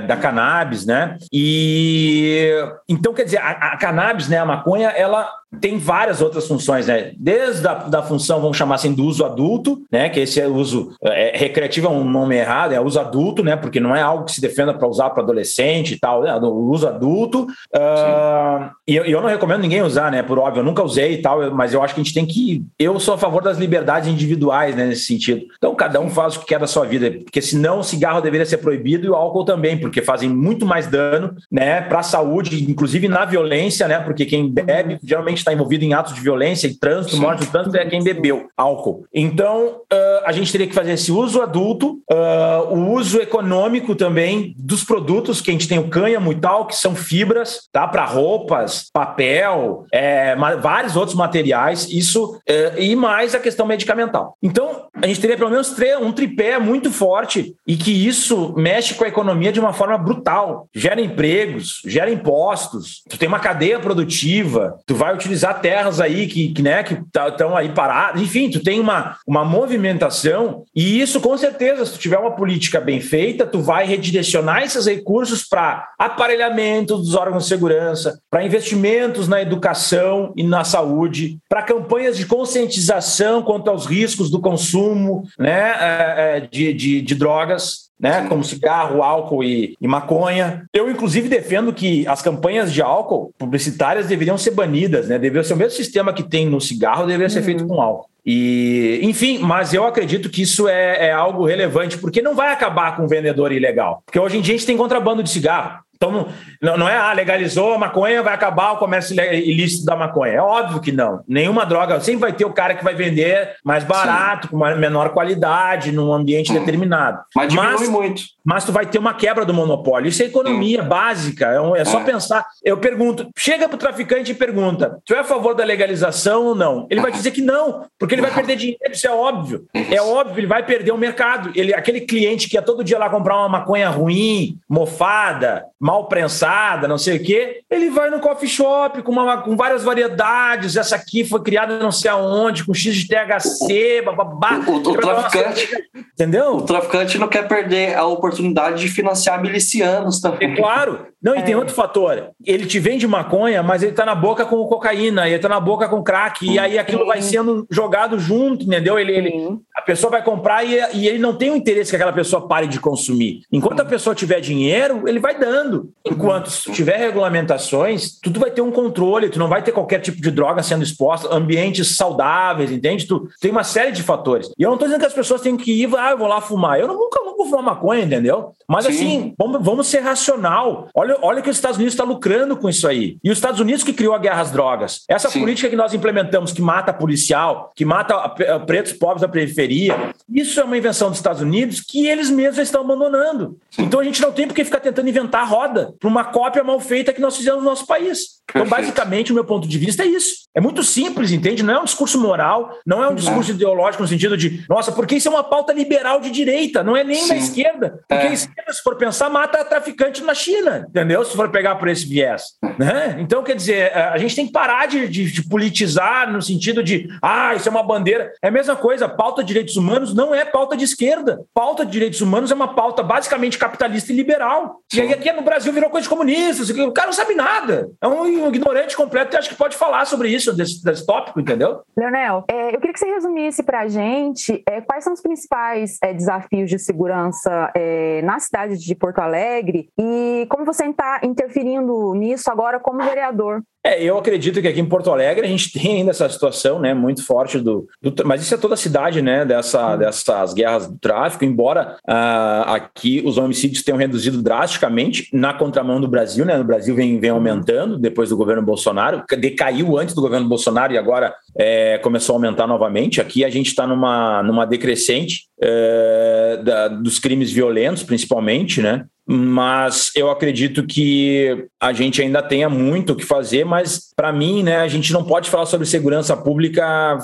da cannabis, né? E então, quer dizer, a, a cannabis, né, a maconha, ela tem várias outras funções, né? Desde a da função, vamos chamar assim, do uso adulto, né? Que esse é uso é, recreativo é um nome errado, é uso adulto, né? Porque não é algo que se defenda para usar para adolescente e tal, né? O uso adulto. Uh, e eu, eu, não recomendo ninguém usar, né? Por óbvio, eu nunca usei e tal, mas eu acho que a gente tem que. Eu sou a favor das liberdades individuais, né? Nesse sentido. Então, cada um faz o que quer da sua vida, porque senão o cigarro deveria ser proibido e o álcool também, porque fazem muito mais dano, né? Para a saúde, inclusive na violência, né? Porque quem bebe geralmente está envolvido em atos de violência e trânsito, morte do trânsito, é quem bebeu álcool. Então, uh, a gente teria que fazer esse uso adulto, uh, o uso econômico também dos produtos, que a gente tem o cânhamo e tal, que são fibras, tá? Para roupas, papel, é, vários outros materiais, isso, uh, e mais a questão medicamental. Então, a gente teria pelo menos um tripé muito forte e que isso mexe com a economia de uma forma brutal. Gera empregos, gera impostos, tu tem uma cadeia produtiva, tu vai utilizar terras aí que, que né, que estão tá, aí paradas. Enfim, tu tem uma, uma movimentação e isso, com certeza, se tu tiver uma política bem feita, tu vai redirecionar esses recursos para aparelhamento dos órgãos de segurança, para investimentos na educação e na saúde, para campanhas de conscientização quanto aos riscos do consumo né, é, é, de, de, de drogas né? Como cigarro, álcool e, e, maconha. Eu, inclusive, defendo que as campanhas de álcool publicitárias deveriam ser banidas, né? Deveria ser o mesmo sistema que tem no cigarro, deveria ser uhum. feito com álcool. E, enfim, mas eu acredito que isso é, é, algo relevante, porque não vai acabar com o vendedor ilegal. Porque hoje em dia a gente tem contrabando de cigarro. Então, não, não é, ah, legalizou a maconha, vai acabar o comércio ilícito da maconha. É óbvio que não. Nenhuma droga. Sempre vai ter o cara que vai vender mais barato, Sim. com uma menor qualidade, num ambiente hum. determinado. Mas diminui Mas, muito. Mas tu vai ter uma quebra do monopólio. Isso é economia básica, é, é só é. pensar. Eu pergunto, chega para o traficante e pergunta: tu é a favor da legalização ou não? Ele vai dizer que não, porque ele vai perder dinheiro, isso é óbvio. É óbvio, ele vai perder o mercado. Ele, aquele cliente que ia todo dia lá comprar uma maconha ruim, mofada, mal prensada, não sei o quê, ele vai no coffee shop com, uma, com várias variedades. Essa aqui foi criada não sei aonde, com X de THC, bababá. O, o, o traficante, entendeu? O traficante não quer perder a oportunidade de financiar milicianos também. É claro. Não, e é. tem outro fator. Ele te vende maconha, mas ele tá na boca com cocaína, ele tá na boca com crack, e aí aquilo vai sendo jogado junto, entendeu? Ele, ele a pessoa vai comprar e, e, ele não tem o interesse que aquela pessoa pare de consumir. Enquanto a pessoa tiver dinheiro, ele vai dando. Enquanto se tiver regulamentações, tudo vai ter um controle, tu não vai ter qualquer tipo de droga sendo exposta, ambientes saudáveis, entende? Tu tem uma série de fatores. E eu não tô dizendo que as pessoas têm que ir, ah, eu vou lá fumar. Eu nunca, nunca vou fumar maconha, entendeu? Mas Sim. assim, vamos, vamos ser racional. Olha Olha, olha que os Estados Unidos está lucrando com isso aí. E os Estados Unidos que criou a guerra às drogas. Essa Sim. política que nós implementamos, que mata policial, que mata pretos pobres da periferia, isso é uma invenção dos Estados Unidos que eles mesmos estão abandonando. Então a gente não tem por que ficar tentando inventar a roda para uma cópia mal feita que nós fizemos no nosso país. Então, basicamente, o meu ponto de vista é isso. É muito simples, entende? Não é um discurso moral, não é um discurso ideológico no sentido de, nossa, porque isso é uma pauta liberal de direita, não é nem Sim. da esquerda. Porque é. a esquerda, se for pensar, mata traficante na China, entendeu? Se for pegar por esse viés. Né? Então, quer dizer, é, a gente tem que parar de, de, de, politizar no sentido de, ah, isso é uma bandeira. É a mesma coisa, pauta de direitos humanos não é pauta de esquerda. Pauta de direitos humanos é uma pauta basicamente capitalista e liberal. E aí aqui no Brasil virou coisa de comunista, o cara não sabe nada. É um um ignorante completo e acho que pode falar sobre isso, desse, desse tópico, entendeu? Leonel, é, eu queria que você resumisse para a gente é, quais são os principais é, desafios de segurança é, na cidade de Porto Alegre e como você está interferindo nisso agora como vereador. É, eu acredito que aqui em Porto Alegre a gente tem ainda essa situação, né, muito forte do, do mas isso é toda a cidade, né, dessa, dessas guerras do tráfico, embora uh, aqui os homicídios tenham reduzido drasticamente na contramão do Brasil, né, no Brasil vem, vem aumentando depois do governo Bolsonaro, decaiu antes do governo Bolsonaro e agora é, começou a aumentar novamente. Aqui a gente está numa, numa decrescente é, da, dos crimes violentos, principalmente, né? Mas eu acredito que a gente ainda tenha muito o que fazer, mas para mim, né, a gente não pode falar sobre segurança pública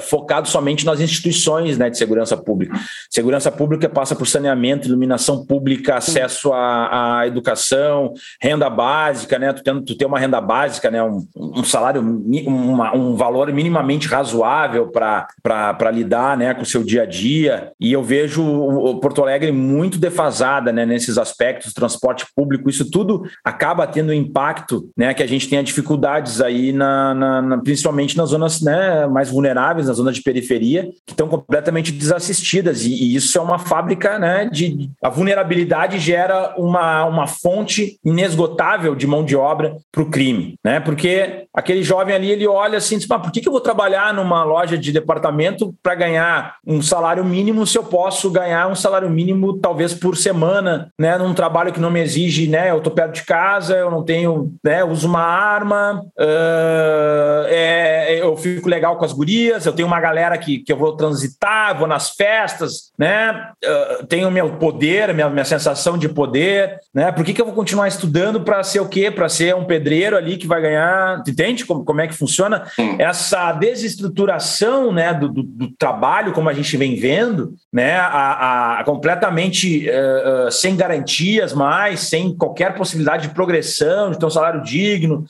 focado somente nas instituições né, de segurança pública. Segurança pública passa por saneamento, iluminação pública, acesso à, à educação, renda básica, né? Tu tem, tu tem uma renda básica, né? Um, um salário, uma, um valor minimamente razoável para lidar né, com o seu dia a dia. E eu vejo o Porto Alegre muito defasada né, nesses aspectos aspectos, transporte público, isso tudo acaba tendo impacto, né? Que a gente tenha dificuldades aí, na, na, na principalmente nas zonas né, mais vulneráveis, nas zonas de periferia, que estão completamente desassistidas. E, e, isso é uma fábrica, né? De, a vulnerabilidade gera uma, uma fonte inesgotável de mão de obra para o crime, né? Porque aquele jovem ali, ele olha assim, diz, por que, que eu vou trabalhar numa loja de departamento para ganhar um salário mínimo se eu posso ganhar um salário mínimo talvez por semana, né? Num trabalho que não me exige, né? Eu tô perto de casa, eu não tenho, né? uso uma arma, uh, é, eu fico legal com as gurias, eu tenho uma galera que, que eu vou transitar, vou nas festas, né? Uh, tenho meu poder, minha, minha sensação de poder, né? Por que, que eu vou continuar estudando para ser o quê? Para ser um pedreiro ali que vai ganhar, entende como, como é que funciona? Essa desestruturação, né? Do, do, do trabalho, como a gente vem vendo, né? A, a completamente uh, sem garantia garantias mais, sem qualquer possibilidade de progressão, de ter um salário digno,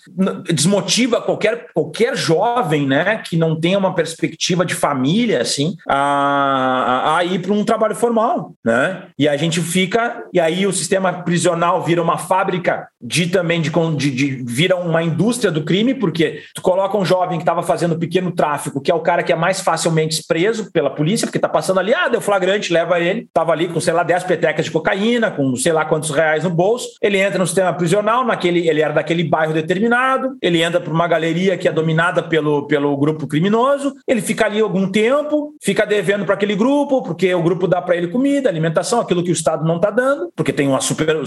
desmotiva qualquer, qualquer jovem, né, que não tenha uma perspectiva de família, assim, a, a ir para um trabalho formal, né? E a gente fica, e aí o sistema prisional vira uma fábrica de também de, de, de vira uma indústria do crime, porque tu coloca um jovem que estava fazendo pequeno tráfico, que é o cara que é mais facilmente preso pela polícia, porque tá passando ali, ah, deu flagrante, leva ele, tava ali com, sei lá, 10 petecas de cocaína, com, sei lá quantos reais no bolso, ele entra no sistema prisional, naquele, ele era daquele bairro determinado, ele entra para uma galeria que é dominada pelo, pelo grupo criminoso, ele fica ali algum tempo, fica devendo para aquele grupo, porque o grupo dá para ele comida, alimentação, aquilo que o Estado não está dando, porque tem uma super,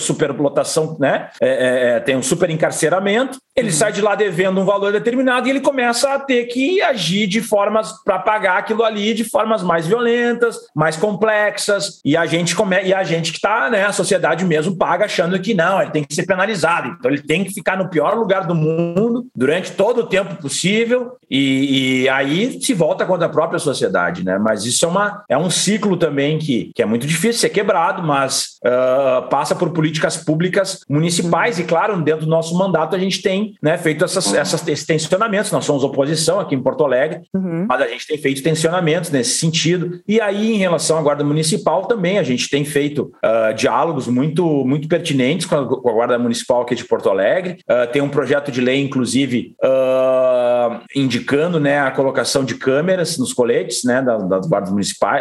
né? É, é, é, tem um super encarceramento, ele sai de lá devendo um valor determinado e ele começa a ter que agir de formas para pagar aquilo ali de formas mais violentas, mais complexas, e a gente come, e a gente que está, né, a sociedade mesmo paga achando que não, ele tem que ser penalizado, então ele tem que ficar no pior lugar do mundo durante todo o tempo possível, e, e aí se volta contra a própria sociedade, né? Mas isso é, uma, é um ciclo também que, que é muito difícil ser quebrado, mas uh, passa por políticas públicas municipais, e claro, dentro do nosso mandato a gente tem né, feito essas, essas, esses tensionamentos, nós somos oposição aqui em Porto Alegre, uhum. mas a gente tem feito tensionamentos nesse sentido, e aí em relação à Guarda Municipal também, a gente tem feito uh, diálogos muito, muito pertinentes com a, com a, Guarda Municipal aqui de Porto Alegre. Uh, tem um projeto de lei, inclusive, uh, indicando né, a colocação de câmeras nos coletes né, das, das guardas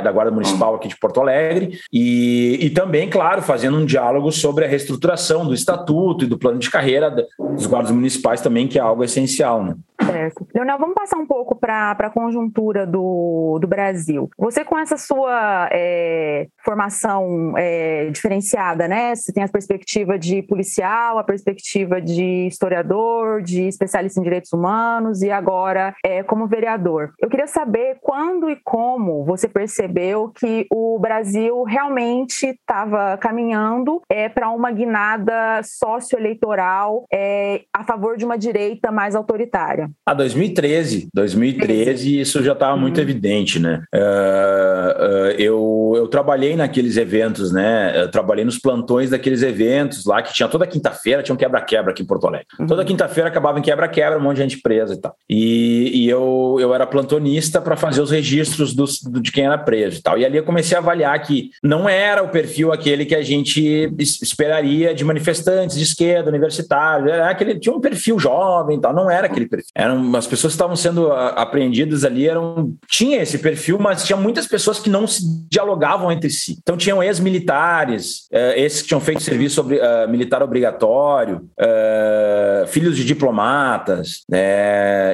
da Guarda Municipal aqui de Porto Alegre, e, e também, claro, fazendo um diálogo sobre a reestruturação do estatuto e do plano de carreira dos guardas municipais também, que é algo essencial. Né? Certo. Leonel, vamos passar um pouco para a conjuntura do, do Brasil. Você, com essa sua é, formação é, diferenciada, né? Você tem a perspectiva de policial, a perspectiva de historiador, de especialista em direitos humanos e agora é, como vereador. Eu queria saber quando e como você percebeu que o Brasil realmente estava caminhando é, para uma guinada socioeleitoral é, a favor de uma direita mais autoritária. Ah, 2013. 2013, isso já estava uhum. muito evidente, né? Uh, uh, eu, eu trabalhei naqueles eventos, né? Eu trabalhei nos plantões daqueles eventos lá, que tinha toda quinta-feira, tinha um quebra-quebra aqui em Porto Alegre. Uhum. Toda quinta-feira acabava em quebra-quebra, um monte de gente presa e tal. E, e eu, eu era plantonista para fazer os registros dos, do, de quem era preso e tal. E ali eu comecei a avaliar que não era o perfil aquele que a gente esperaria de manifestantes de esquerda, universitários. Era aquele, tinha um perfil jovem e tal, não era aquele perfil eram as pessoas que estavam sendo apreendidas ali eram tinha esse perfil, mas tinha muitas pessoas que não se dialogavam entre si. Então tinham ex-militares, uh, esses que tinham feito serviço uh, militar obrigatório, uh, filhos de diplomatas,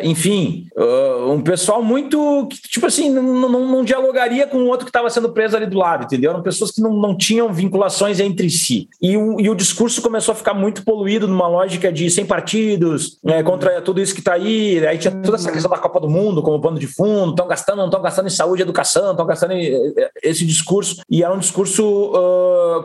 enfim, um pessoal muito que, tipo assim, não, não, não dialogaria com o outro que estava sendo preso ali do lado, entendeu? Eram pessoas que não, não tinham vinculações entre si. E o, e o discurso começou a ficar muito poluído numa lógica de sem partidos, né, contra tudo isso que está aí aí tinha toda essa questão da Copa do Mundo como pano de fundo, estão gastando, não estão gastando em saúde educação, estão gastando em, esse discurso, e era um discurso, uh,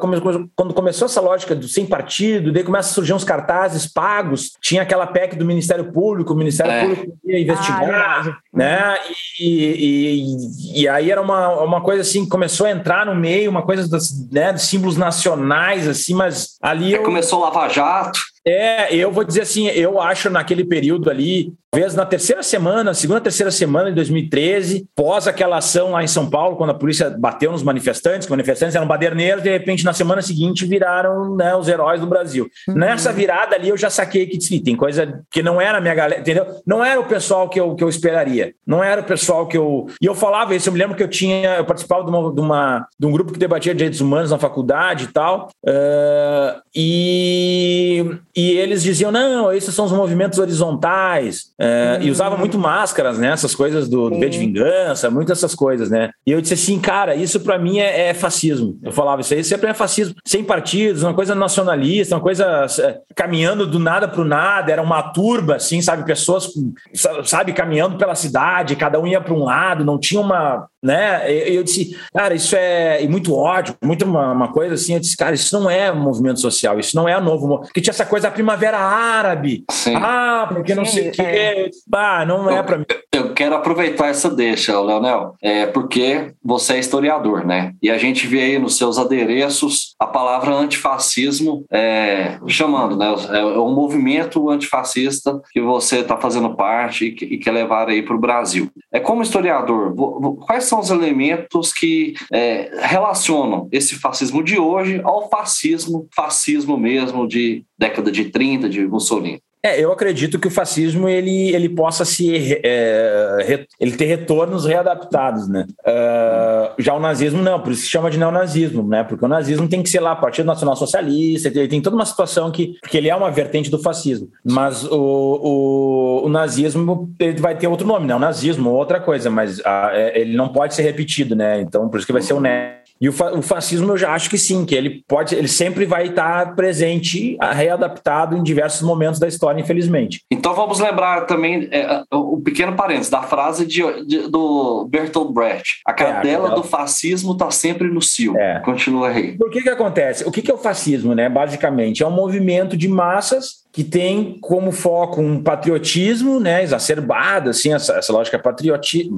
quando começou essa lógica do sem partido, daí começa a surgir uns cartazes pagos, tinha aquela PEC do Ministério Público, o Ministério é. Público ia investigar, ah, né, e, e, e, aí era uma, uma coisa assim, começou a entrar no meio, uma coisa das, né, de símbolos nacionais, assim, mas ali... É, eu... Começou o Lava Jato. É, eu vou dizer assim, eu acho naquele período ali, talvez na terceira semana, segunda, terceira semana de 2013, pós aquela ação lá em São Paulo, quando a polícia bateu nos manifestantes, que os manifestantes eram baderneiros, de repente na semana seguinte viraram né, os heróis do Brasil. Uhum. Nessa virada ali eu já saquei que tem coisa que não era a minha galera, entendeu? Não era o pessoal que eu, que eu esperaria, não era o pessoal que eu. E eu falava isso, eu me lembro que eu tinha, eu participava de, uma, de, uma, de um grupo que debatia direitos humanos na faculdade e tal, uh, e e eles diziam, não, esses são os movimentos horizontais, é, uhum. e usavam muito máscaras, né? Essas coisas do, do V de vingança, muitas essas coisas, né? E eu disse assim, cara, isso para mim é, é, fascismo. Eu falava, isso aí sempre é fascismo, sem partidos, uma coisa nacionalista, uma coisa é, caminhando do nada para o nada, era uma turba, assim, sabe? Pessoas, sabe, caminhando pela cidade, cada um ia para um lado, não tinha uma, né? Eu disse, cara, isso é muito ódio, muito uma, uma, coisa assim. Eu disse, cara, isso não é movimento social, isso não é novo. Porque tinha essa coisa da primavera árabe. Sim. Ah, porque não sei o quê. É. Ah, não é para mim. Eu quero aproveitar essa deixa, Leonel, é porque você é historiador, né? E a gente vê aí nos seus adereços a palavra antifascismo é, chamando, né? É um movimento antifascista que você está fazendo parte e, que, e quer levar aí para o Brasil. É como historiador, quais são os elementos que é, relacionam esse fascismo de hoje ao fascismo, fascismo mesmo de década de 30, de Mussolini? É, eu acredito que o fascismo ele, ele possa se é, re, ele ter retornos readaptados, né? Uh, já o nazismo não, por isso se chama de neonazismo, né? Porque o nazismo tem que ser lá Partido Nacional Socialista, ele tem toda uma situação que porque ele é uma vertente do fascismo, mas o, o, o nazismo ele vai ter outro nome, né? O nazismo outra coisa, mas a, é, ele não pode ser repetido, né? Então por isso que vai ser o NET e o, fa o, fascismo eu já acho que sim, que ele pode, ele sempre vai estar presente, readaptado em diversos momentos da história, infelizmente. Então vamos lembrar também é, o pequeno parênteses da frase de, de, do Bertolt Brecht: a cadela é, do fascismo está sempre no cio. É. Continua aí. Por que que acontece? O que, que é o fascismo, né? Basicamente, é um movimento de massas que tem como foco um patriotismo né, exacerbado, assim, essa, essa lógica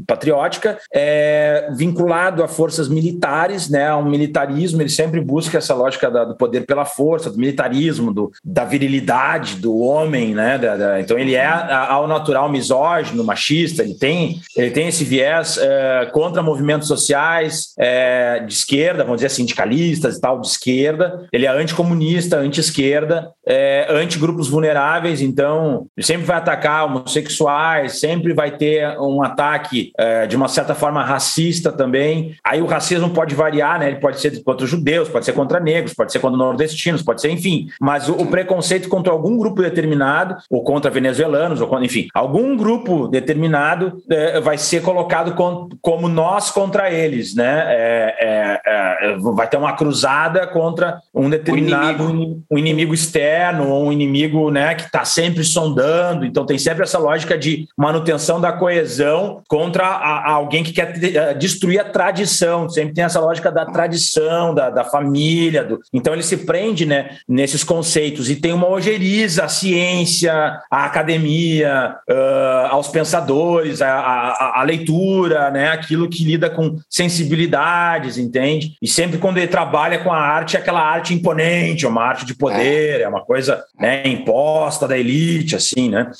patriótica, é, vinculado a forças militares, né, a um militarismo, ele sempre busca essa lógica da, do poder pela força, do militarismo, do, da virilidade do homem, né, da, da, então ele é ao natural misógino, machista, ele tem, ele tem esse viés é, contra movimentos sociais é, de esquerda, vamos dizer sindicalistas e tal, de esquerda, ele é anticomunista, anti-esquerda, é, anti-grupo grupos vulneráveis, então sempre vai atacar homossexuais, sempre vai ter um ataque é, de uma certa forma racista também. Aí o racismo pode variar, né? Ele pode ser contra judeus, pode ser contra negros, pode ser contra nordestinos, pode ser, enfim. Mas o, o preconceito contra algum grupo determinado, ou contra venezuelanos, ou contra, enfim, algum grupo determinado é, vai ser colocado com, como nós contra eles, né? É, é, é vai ter uma cruzada contra um determinado inimigo. um inimigo externo ou um inimigo inimigo né, que está sempre sondando, então tem sempre essa lógica de manutenção da coesão contra a, a alguém que quer eh, destruir a tradição, sempre tem essa lógica da tradição, da, da família, do... então ele se prende né, nesses conceitos. E tem uma ojeriza à ciência, à academia, uh, aos pensadores, à, leitura, né, aquilo que lida com sensibilidades, entende? E sempre quando ele trabalha com a arte, é aquela arte imponente, é uma arte de poder, é uma coisa né, imposta da elite, assim, né?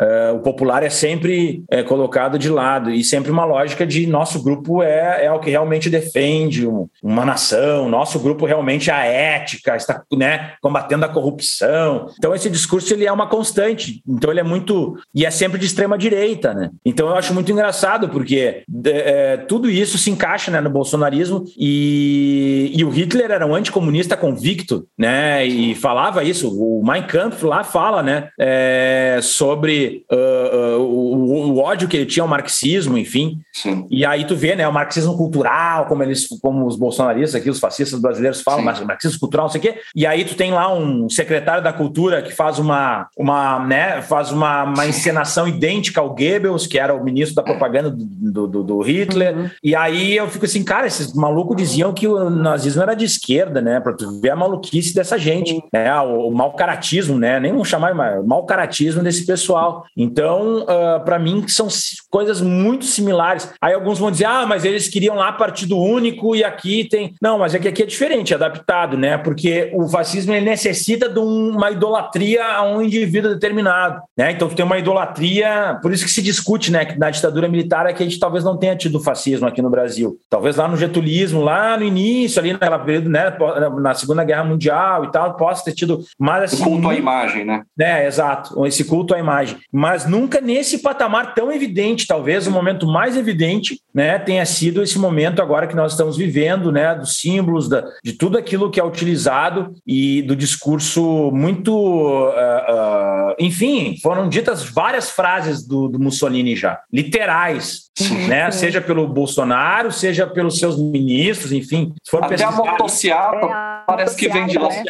Uh, o popular é sempre é, colocado de lado e sempre uma lógica de nosso grupo é, é o que realmente defende uma nação, nosso grupo realmente é a ética, está né, combatendo a corrupção. Então esse discurso ele é uma constante, então ele é muito e é sempre de extrema direita, né? Então eu acho muito engraçado porque é, tudo isso se encaixa né, no bolsonarismo e, e o Hitler era um anticomunista convicto, né? E falava isso, o Mein Kampf lá fala, né, é, sobre uh, uh, o, o, ódio que ele tinha ao marxismo, enfim. Sim. E aí tu vê, né, o marxismo cultural, como eles, como os bolsonaristas aqui, os fascistas brasileiros falam, Sim. marxismo cultural, não sei o quê. E aí tu tem lá um secretário da cultura que faz uma, uma né, faz uma, uma encenação idêntica ao Goebbels, que era o ministro da propaganda do, do, do Hitler. Uhum. E aí eu fico assim, cara, esses malucos diziam que o nazismo era de esquerda, né, para tu ver a maluquice dessa gente, né, o, o mau caratismo, né, nem vamos chamar mais, mau caratismo desse pessoal. Então, uh, ah, para mim, são coisas muito similares. Aí alguns vão dizer, ah, mas eles queriam lá partido único e aqui tem. Não, mas é que aqui é diferente, é adaptado, né? Porque o fascismo ele necessita de uma idolatria a um indivíduo determinado, né? Então, tu tem uma idolatria, por isso que se discute, né, que na ditadura militar é que a gente talvez não tenha tido fascismo aqui no Brasil. Talvez lá no getulismo, lá no início, ali naquela período, né, na Segunda Guerra Mundial e tal, possa ter tido mais assim. O culto à imagem imagem, né? É, exato, esse culto à imagem. Mas nunca nesse patamar tão evidente, talvez o momento mais evidente, né, tenha sido esse momento agora que nós estamos vivendo, né, dos símbolos, da, de tudo aquilo que é utilizado e do discurso muito, uh, uh, enfim, foram ditas várias frases do, do Mussolini já, literais, Sim. né? Seja pelo Bolsonaro, seja pelos seus ministros, enfim. Se for Até a motociata é, parece que vem de lá. Né?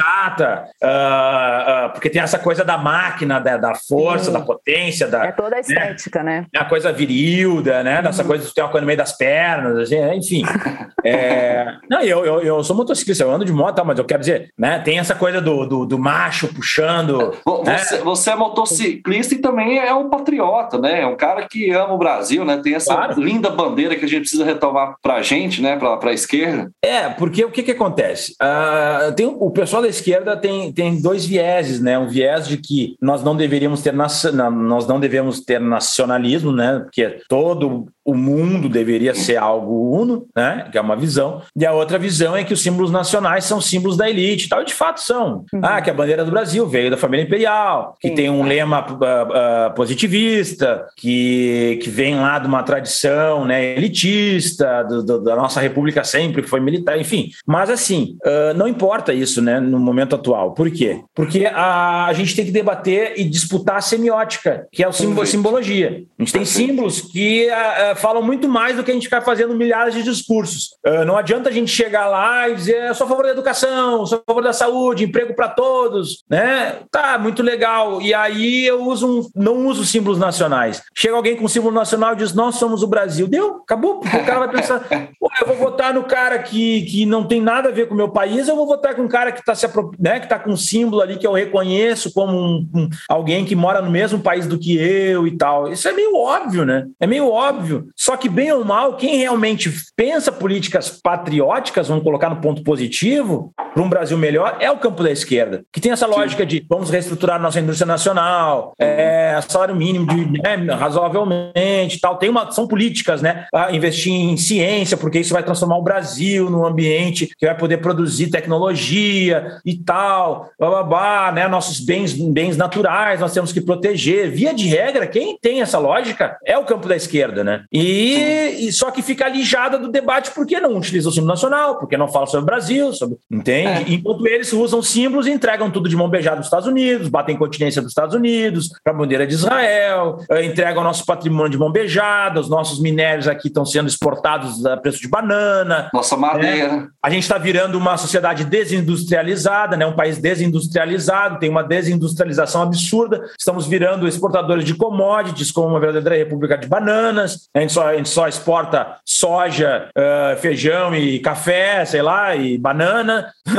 Uh, uh, porque tem essa coisa da máquina, da, da força, Sim. da potência. Da, é toda a né? estética, né? né? A coisa viril, da, né? Dessa uhum. coisa de ter uma coisa no meio das pernas, assim, né? enfim. é... Não, eu, eu, eu sou motociclista, eu ando de moto, mas eu quero dizer, né? Tem essa coisa do, do, do macho puxando. Você, né? você é motociclista e também é um patriota, né? É um cara que ama o Brasil, né? Tem essa claro. linda bandeira que a gente precisa retomar pra gente, né? Pra, pra esquerda. É, porque o que que acontece? Uh, tem, o pessoal da esquerda tem, tem dois vieses, né? Um viés de que nós não deveríamos ter nós não devemos ter nacionalismo, né? Porque todo o mundo deveria ser algo uno, né? Que é uma visão. E a outra visão é que os símbolos nacionais são símbolos da elite e tal, e de fato são. Uhum. Ah, que a bandeira do Brasil veio da família imperial, que Sim. tem um lema uh, uh, positivista, que, que vem lá de uma tradição né, elitista, do, do, da nossa república sempre foi militar, enfim. Mas assim, uh, não importa isso, né, no momento atual. Por quê? Porque a, a gente tem que debater e disputar a semiótica, que é o simbologia. A gente tem símbolos que falam muito mais do que a gente ficar fazendo milhares de discursos. não adianta a gente chegar lá e dizer, sou a favor da educação, sou a favor da saúde, emprego para todos, né? Tá, muito legal. E aí eu uso um, não uso símbolos nacionais. Chega alguém com símbolo nacional e diz, nós somos o Brasil. Deu, acabou. O cara vai pensar, Pô, eu vou votar no cara que, que não tem nada a ver com o meu país, eu vou votar com um cara que está né, que tá com um símbolo ali que eu reconheço como um, um, alguém que mora no mesmo país do que eu e tal. Isso é meio óbvio, né? É meio óbvio. Só que, bem ou mal, quem realmente pensa políticas patrióticas, vamos colocar no ponto positivo, para um Brasil melhor, é o campo da esquerda, que tem essa lógica de vamos reestruturar nossa indústria nacional, é, salário mínimo de, né, razoavelmente tal. Tem uma, são políticas, né? investir em ciência, porque isso vai transformar o Brasil num ambiente que vai poder produzir tecnologia e tal, blá, blá, blá, né? Nossos bens, bens naturais nós temos que proteger. Via de regra, quem tem essa lógica é o campo da esquerda, né? E, e só que fica alijada do debate porque não utiliza o símbolo nacional, porque não fala sobre o Brasil, sobre, entende? É. Enquanto eles usam símbolos e entregam tudo de mão beijada dos Estados Unidos, batem continência dos Estados Unidos, para a bandeira de Israel, eh, entregam nosso patrimônio de mão beijada, os nossos minérios aqui estão sendo exportados a preço de banana. Nossa madeira. Né? A gente está virando uma sociedade desindustrializada, né? um país desindustrializado, tem uma desindustrialização absurda. Estamos virando exportadores de commodities, como uma verdadeira república de bananas. A gente só, a gente só exporta soja, uh, feijão e café, sei lá, e banana.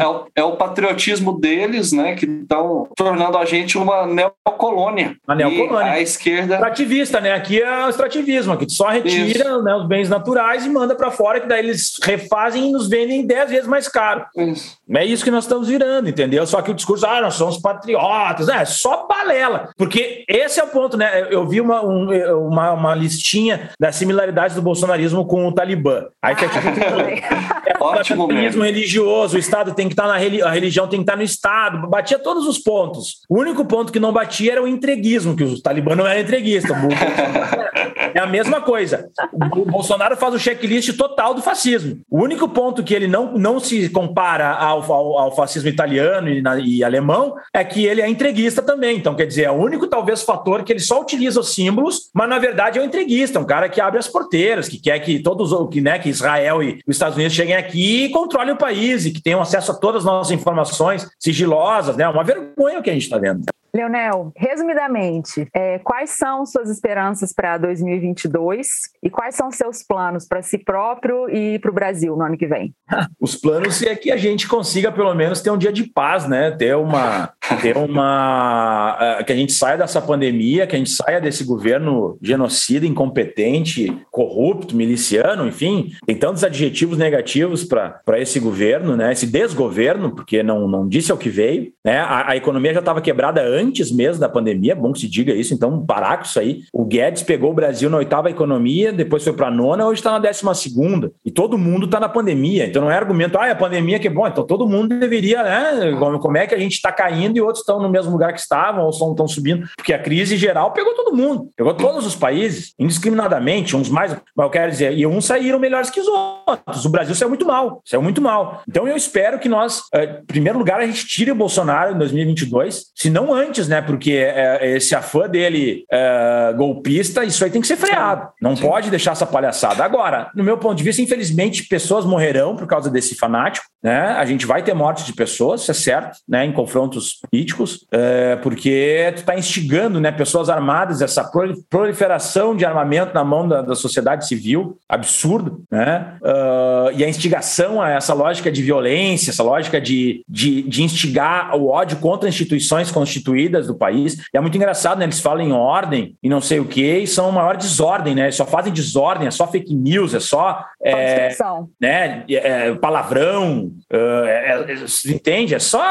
É o, é o, patriotismo deles, né, que estão tornando a gente uma neocolônia. A neocolônia. A esquerda. Extrativista, né? Aqui é o extrativismo, aqui só retira né, os bens naturais e manda para fora, que daí eles refazem e nos vendem 10 vezes mais caro. Isso. É isso que nós estamos virando, entendeu? Só que o discurso, ah, nós somos patriotas, é só balela. Porque esse é o ponto, né? Eu vi uma, um, uma, uma listinha das similaridades do bolsonarismo com o Talibã. Aí que é tipo. é, Ótimo, religioso, o Estado tem que estar na a religião tem que estar no Estado, batia todos os pontos. O único ponto que não batia era o entreguismo, que o Talibã não era entreguista. É a mesma coisa. O Bolsonaro faz o checklist total do fascismo. O único ponto que ele não, não se compara ao, ao, ao fascismo italiano e, na, e, alemão é que ele é entreguista também. Então, quer dizer, é o único, talvez, fator que ele só utiliza os símbolos, mas na verdade é um entreguista, um cara que abre as porteiras, que quer que todos, que, né, que Israel e os Estados Unidos cheguem aqui e controlem o país e que tenham acesso a todas as nossas informações sigilosas, né? Uma vergonha o que a gente está vendo. Leonel, resumidamente, é, quais são suas esperanças para 2022 e quais são seus planos para si próprio e para o Brasil no ano que vem? Os planos é que a gente consiga pelo menos ter um dia de paz, né? Ter uma, ter uma, uh, que a gente saia dessa pandemia, que a gente saia desse governo genocida, incompetente, corrupto, miliciano, enfim, tem tantos adjetivos negativos para esse governo, né? Esse desgoverno, porque não, não disse ao que veio, né? A, a economia já estava quebrada antes antes mesmo da pandemia, é bom que se diga isso, então parar isso aí. O Guedes pegou o Brasil na oitava economia, depois foi para a nona, hoje está na décima segunda. E todo mundo está na pandemia, então não é argumento, ah, é a pandemia que é bom, então todo mundo deveria, né? Como é que a gente está caindo e outros estão no mesmo lugar que estavam ou estão subindo? Porque a crise geral pegou todo mundo, pegou todos os países, indiscriminadamente, uns mais, mas eu quero dizer, e uns saíram melhores que os outros. O Brasil saiu muito mal, saiu muito mal. Então eu espero que nós, eh, em primeiro lugar, a gente tire o Bolsonaro em 2022, se não antes antes, né? Porque é, esse afã dele é, golpista, isso aí tem que ser freado. Não Sim. pode deixar essa palhaçada. Agora, no meu ponto de vista, infelizmente, pessoas morrerão por causa desse fanático, né? A gente vai ter mortes de pessoas, isso é certo, né? Em confrontos políticos, é, porque tu está instigando, né? Pessoas armadas, essa proliferação de armamento na mão da, da sociedade civil, absurdo, né? Uh, e a instigação a essa lógica de violência, essa lógica de, de, de instigar o ódio contra instituições constituídas destruídas do país. E é muito engraçado, né? Eles falam em ordem e não sei o quê, e são maior desordem, né? Eles só fazem desordem, é só fake news, é só. É, né, é, palavrão, é, é, entende? É só,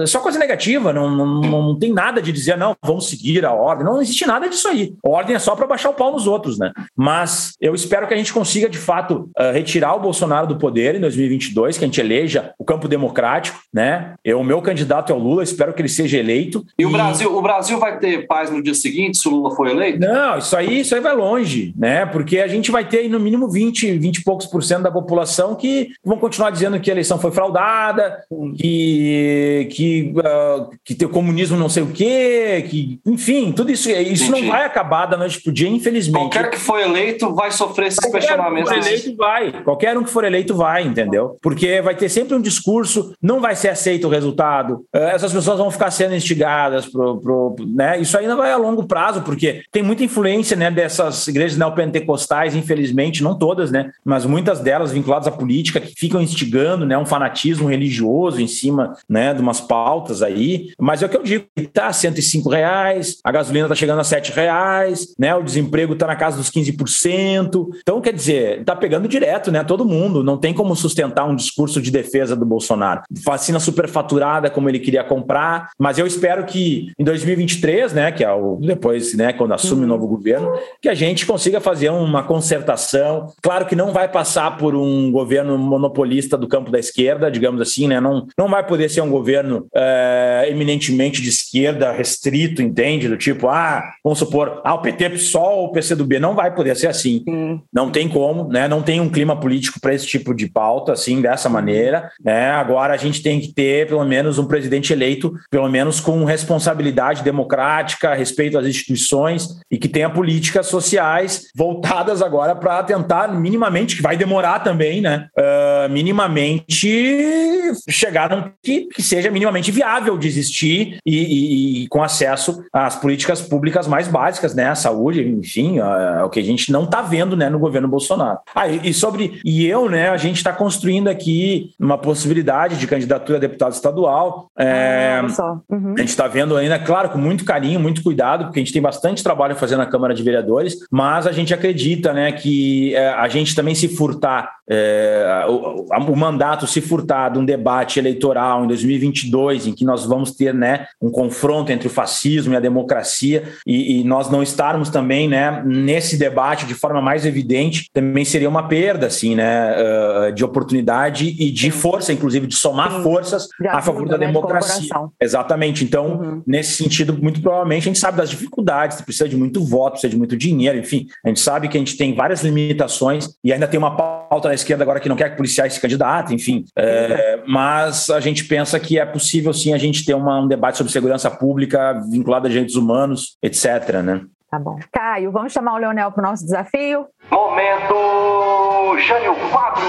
é só coisa negativa, não, não, não tem nada de dizer, não, vamos seguir a ordem. Não existe nada disso aí. A ordem é só para baixar o pau nos outros, né? Mas eu espero que a gente consiga, de fato, retirar o Bolsonaro do poder em 2022, que a gente eleja o campo democrático, né? Eu, o meu candidato é o Lula, espero que ele seja eleito. E, e, o Brasil, o Brasil vai ter paz no dia seguinte se o Lula for eleito? Não, isso aí, isso aí vai longe, né? Porque a gente vai ter aí no mínimo 20, 20 e poucos por cento da população que vão continuar dizendo que a eleição foi fraudada, que que, uh, que o comunismo não sei o quê, que enfim, tudo isso, isso não vai acabar da noite pro dia, infelizmente. Qualquer que for eleito vai sofrer esses Qualquer questionamentos. Um que for eleito vai. Qualquer um que for eleito vai, entendeu? Porque vai ter sempre um discurso, não vai ser aceito o resultado. Uh, essas pessoas vão ficar sendo instigadas pro, pro, né? Isso ainda vai a longo prazo, porque tem muita influência, né, dessas igrejas neopentecostais, infelizmente, não todas, né, mas muitas delas vinculadas à política que ficam instigando, né, um fanatismo religioso em cima, né, de umas pautas aí. Mas é o que eu digo, tá 105 reais, a gasolina tá chegando a 7 reais, né, o desemprego tá na casa dos 15%. Então, quer dizer, tá pegando direto, né, todo mundo. Não tem como sustentar um discurso de defesa do Bolsonaro. Vacina superfaturada como ele queria comprar, mas eu espero que em 2023, né, que é o depois, né, quando assume o novo governo, que a gente consiga fazer uma concertação. Claro que não vai passar por um governo monopolista do campo da esquerda, digamos assim, né? Não, não vai poder ser um governo é, eminentemente de esquerda, restrito, entende? Do tipo, ah, vamos supor, ah, o PT só o PCdoB. Não vai poder ser assim. Não tem como, né? Não tem um clima político para esse tipo de pauta, assim, dessa maneira. Né? Agora a gente tem que ter, pelo menos, um presidente eleito, pelo menos com responsabilidade democrática, respeito às instituições e que tenha políticas sociais voltadas agora para tentar minimamente, que vai demorar também, né? Uh, minimamente chegar num que, que seja minimamente viável de existir e, e, e, com acesso às políticas públicas mais básicas, né? A saúde, enfim, uh, o que a gente não está vendo, né, no governo Bolsonaro. Ah, e, e sobre e eu, né? A gente está construindo aqui uma possibilidade de candidatura a deputado estadual. É, ah, uhum. A gente está vendo ainda, claro, com muito carinho, muito cuidado, porque a gente tem bastante trabalho a fazer na Câmara de Vereadores, mas a gente acredita, né, que é, a gente também se furtar é, o, o, mandato se furtar de um debate eleitoral em 2022, em que nós vamos ter né, um confronto entre o fascismo e a democracia, e, e, nós não estarmos também né, nesse debate de forma mais evidente, também seria uma perda assim, né, uh, de oportunidade e de força, inclusive, de somar Sim. forças a favor da democracia. Exatamente. Então, uhum. nesse sentido, muito provavelmente a gente sabe das dificuldades, precisa de muito voto, precisa de muito dinheiro, enfim, a gente sabe que a gente tem várias limitações e ainda tem uma pauta da esquerda agora que não quer que policiais se candidatem, enfim. É, mas a gente pensa que é possível sim a gente ter uma, um debate sobre segurança pública vinculado a direitos humanos, etc. Né? Tá bom. Caio, vamos chamar o Leonel para o nosso desafio? Momento Jânio Quadro!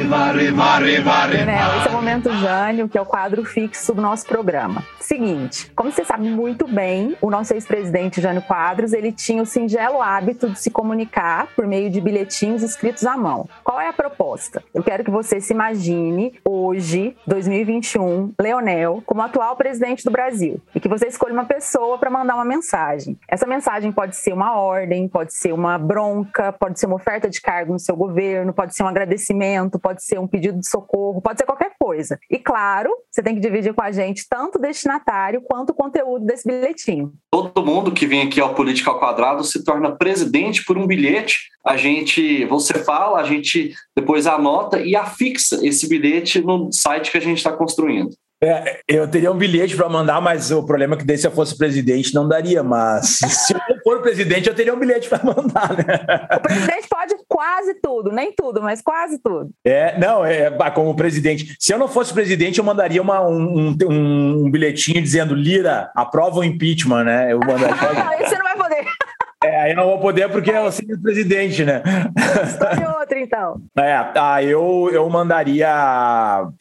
Varre, varre. Esse é o Momento Jânio, que é o quadro fixo do nosso programa. Seguinte, como você sabe muito bem, o nosso ex-presidente Jânio Quadros, ele tinha o singelo hábito de se comunicar por meio de bilhetinhos escritos à mão. Qual é a proposta? Eu quero que você se imagine hoje, 2021, Leonel, como atual presidente do Brasil e que você escolha uma pessoa para mandar uma mensagem. Essa mensagem pode ser uma ordem, pode ser uma bronca, pode ser uma oferta de cargo no seu governo, pode ser um agradecimento pode ser um pedido de socorro, pode ser qualquer coisa. E claro, você tem que dividir com a gente tanto o destinatário quanto o conteúdo desse bilhetinho. Todo mundo que vem aqui ao Política ao Quadrado se torna presidente por um bilhete. A gente, você fala, a gente depois anota e afixa esse bilhete no site que a gente está construindo. É, eu teria um bilhete para mandar, mas o problema é que daí se eu fosse presidente não daria. Mas se eu for presidente, eu teria um bilhete para mandar, né? O presidente pode quase tudo, nem tudo, mas quase tudo. É, não, é como presidente. Se eu não fosse presidente, eu mandaria uma, um, um, um bilhetinho dizendo Lira, aprova o impeachment, né? Eu mandaria. não, você não vai poder. É, aí não vou poder porque eu sou presidente, né? Escolhe outra, então. É, ah, eu, eu mandaria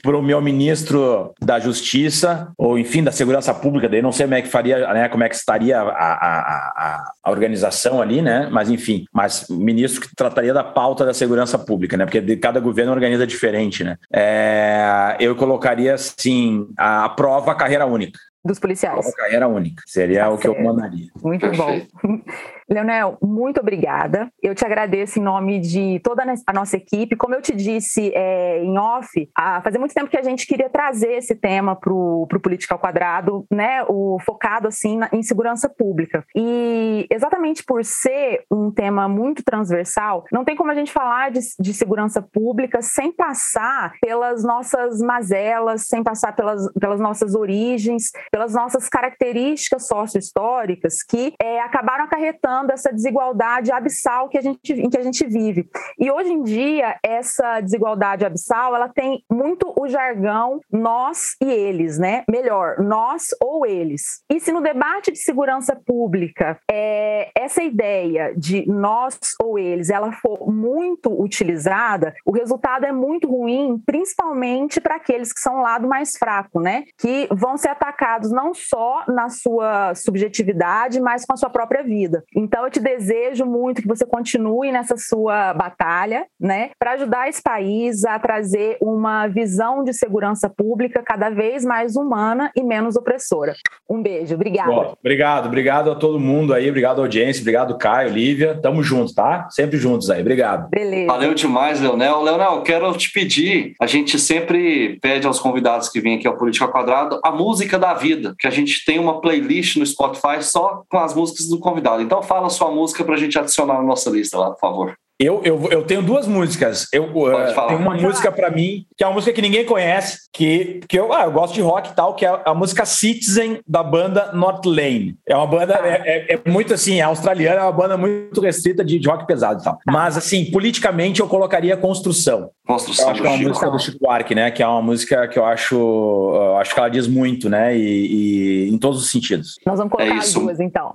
para o meu ministro da Justiça, ou enfim, da Segurança Pública, daí não sei como é que faria, né, como é que estaria a, a, a, a organização ali, né? Mas enfim, mas ministro que trataria da pauta da segurança pública, né? Porque de cada governo organiza diferente, né? É, eu colocaria assim a prova carreira única dos policiais. Prova carreira única. Seria tá o que eu mandaria. Muito Perfeito. bom. Leonel, muito obrigada. Eu te agradeço em nome de toda a nossa equipe. Como eu te disse é, em off, há, fazia muito tempo que a gente queria trazer esse tema para o Política ao Quadrado, né, o, focado assim na, em segurança pública. E exatamente por ser um tema muito transversal, não tem como a gente falar de, de segurança pública sem passar pelas nossas mazelas, sem passar pelas, pelas nossas origens, pelas nossas características sócio-históricas que é, acabaram acarretando essa desigualdade abissal que a gente, em que a gente vive. E hoje em dia, essa desigualdade abissal, ela tem muito o jargão nós e eles, né? Melhor, nós ou eles. E se no debate de segurança pública é, essa ideia de nós ou eles, ela for muito utilizada, o resultado é muito ruim, principalmente para aqueles que são lado mais fraco, né? Que vão ser atacados não só na sua subjetividade, mas com a sua própria vida. Então, eu te desejo muito que você continue nessa sua batalha, né, para ajudar esse país a trazer uma visão de segurança pública cada vez mais humana e menos opressora. Um beijo, obrigado. obrigado, obrigado a todo mundo aí, obrigado à audiência, obrigado, Caio, Lívia. Tamo juntos, tá? Sempre juntos aí, obrigado. Beleza. Valeu demais, Leonel. Leonel, quero te pedir, a gente sempre pede aos convidados que vêm aqui ao Política Quadrado a música da vida, que a gente tem uma playlist no Spotify só com as músicas do convidado. Então, fala a sua música para a gente adicionar na nossa lista lá, por favor. Eu, eu, eu tenho duas músicas. Eu uh, tenho uma música para mim, que é uma música que ninguém conhece, que, que eu, ah, eu gosto de rock e tal, que é a música Citizen da banda North Lane. É uma banda, é, é, é muito assim, é australiana, é uma banda muito restrita de, de rock pesado e tal. Mas, assim, politicamente eu colocaria Construção. Construção. Eu acho que é uma música do Chico Buarque, né? Que é uma música que eu acho, eu acho que ela diz muito, né? E, e em todos os sentidos. Nós vamos colocar é as duas, então.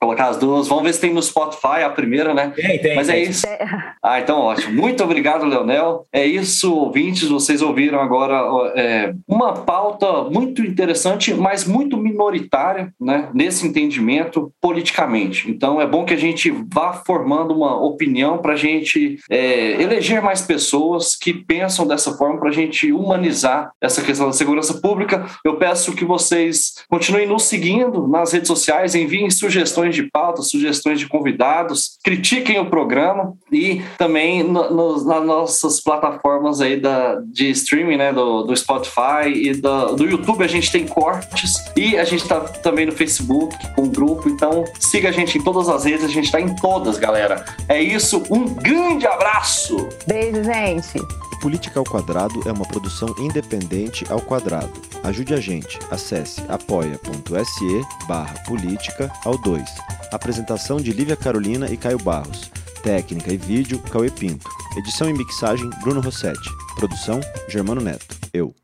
Colocar as duas. Vamos ver se tem no Spotify a primeira, né? Tem, tem. Mas é tem. é isso. Ah, então ótimo. Muito obrigado, Leonel. É isso, ouvintes. Vocês ouviram agora é, uma pauta muito interessante, mas muito minoritária, né? Nesse entendimento politicamente. Então é bom que a gente vá formando uma opinião para a gente é, eleger mais pessoas que pensam dessa forma para a gente humanizar essa questão da segurança pública. Eu peço que vocês continuem nos seguindo nas redes sociais, enviem sugestões de pauta, sugestões de convidados, critiquem o programa e também no, no, nas nossas plataformas aí da, de streaming, né, do, do Spotify e do, do YouTube, a gente tem cortes e a gente está também no Facebook com um grupo, então siga a gente em todas as redes, a gente está em todas, galera. É isso, um grande abraço! Beijo, gente! Política ao Quadrado é uma produção independente ao quadrado. Ajude a gente. Acesse apoia.se barra política ao 2. Apresentação de Lívia Carolina e Caio Barros. Técnica e vídeo, Cauê Pinto. Edição e mixagem, Bruno Rossetti. Produção, Germano Neto. Eu.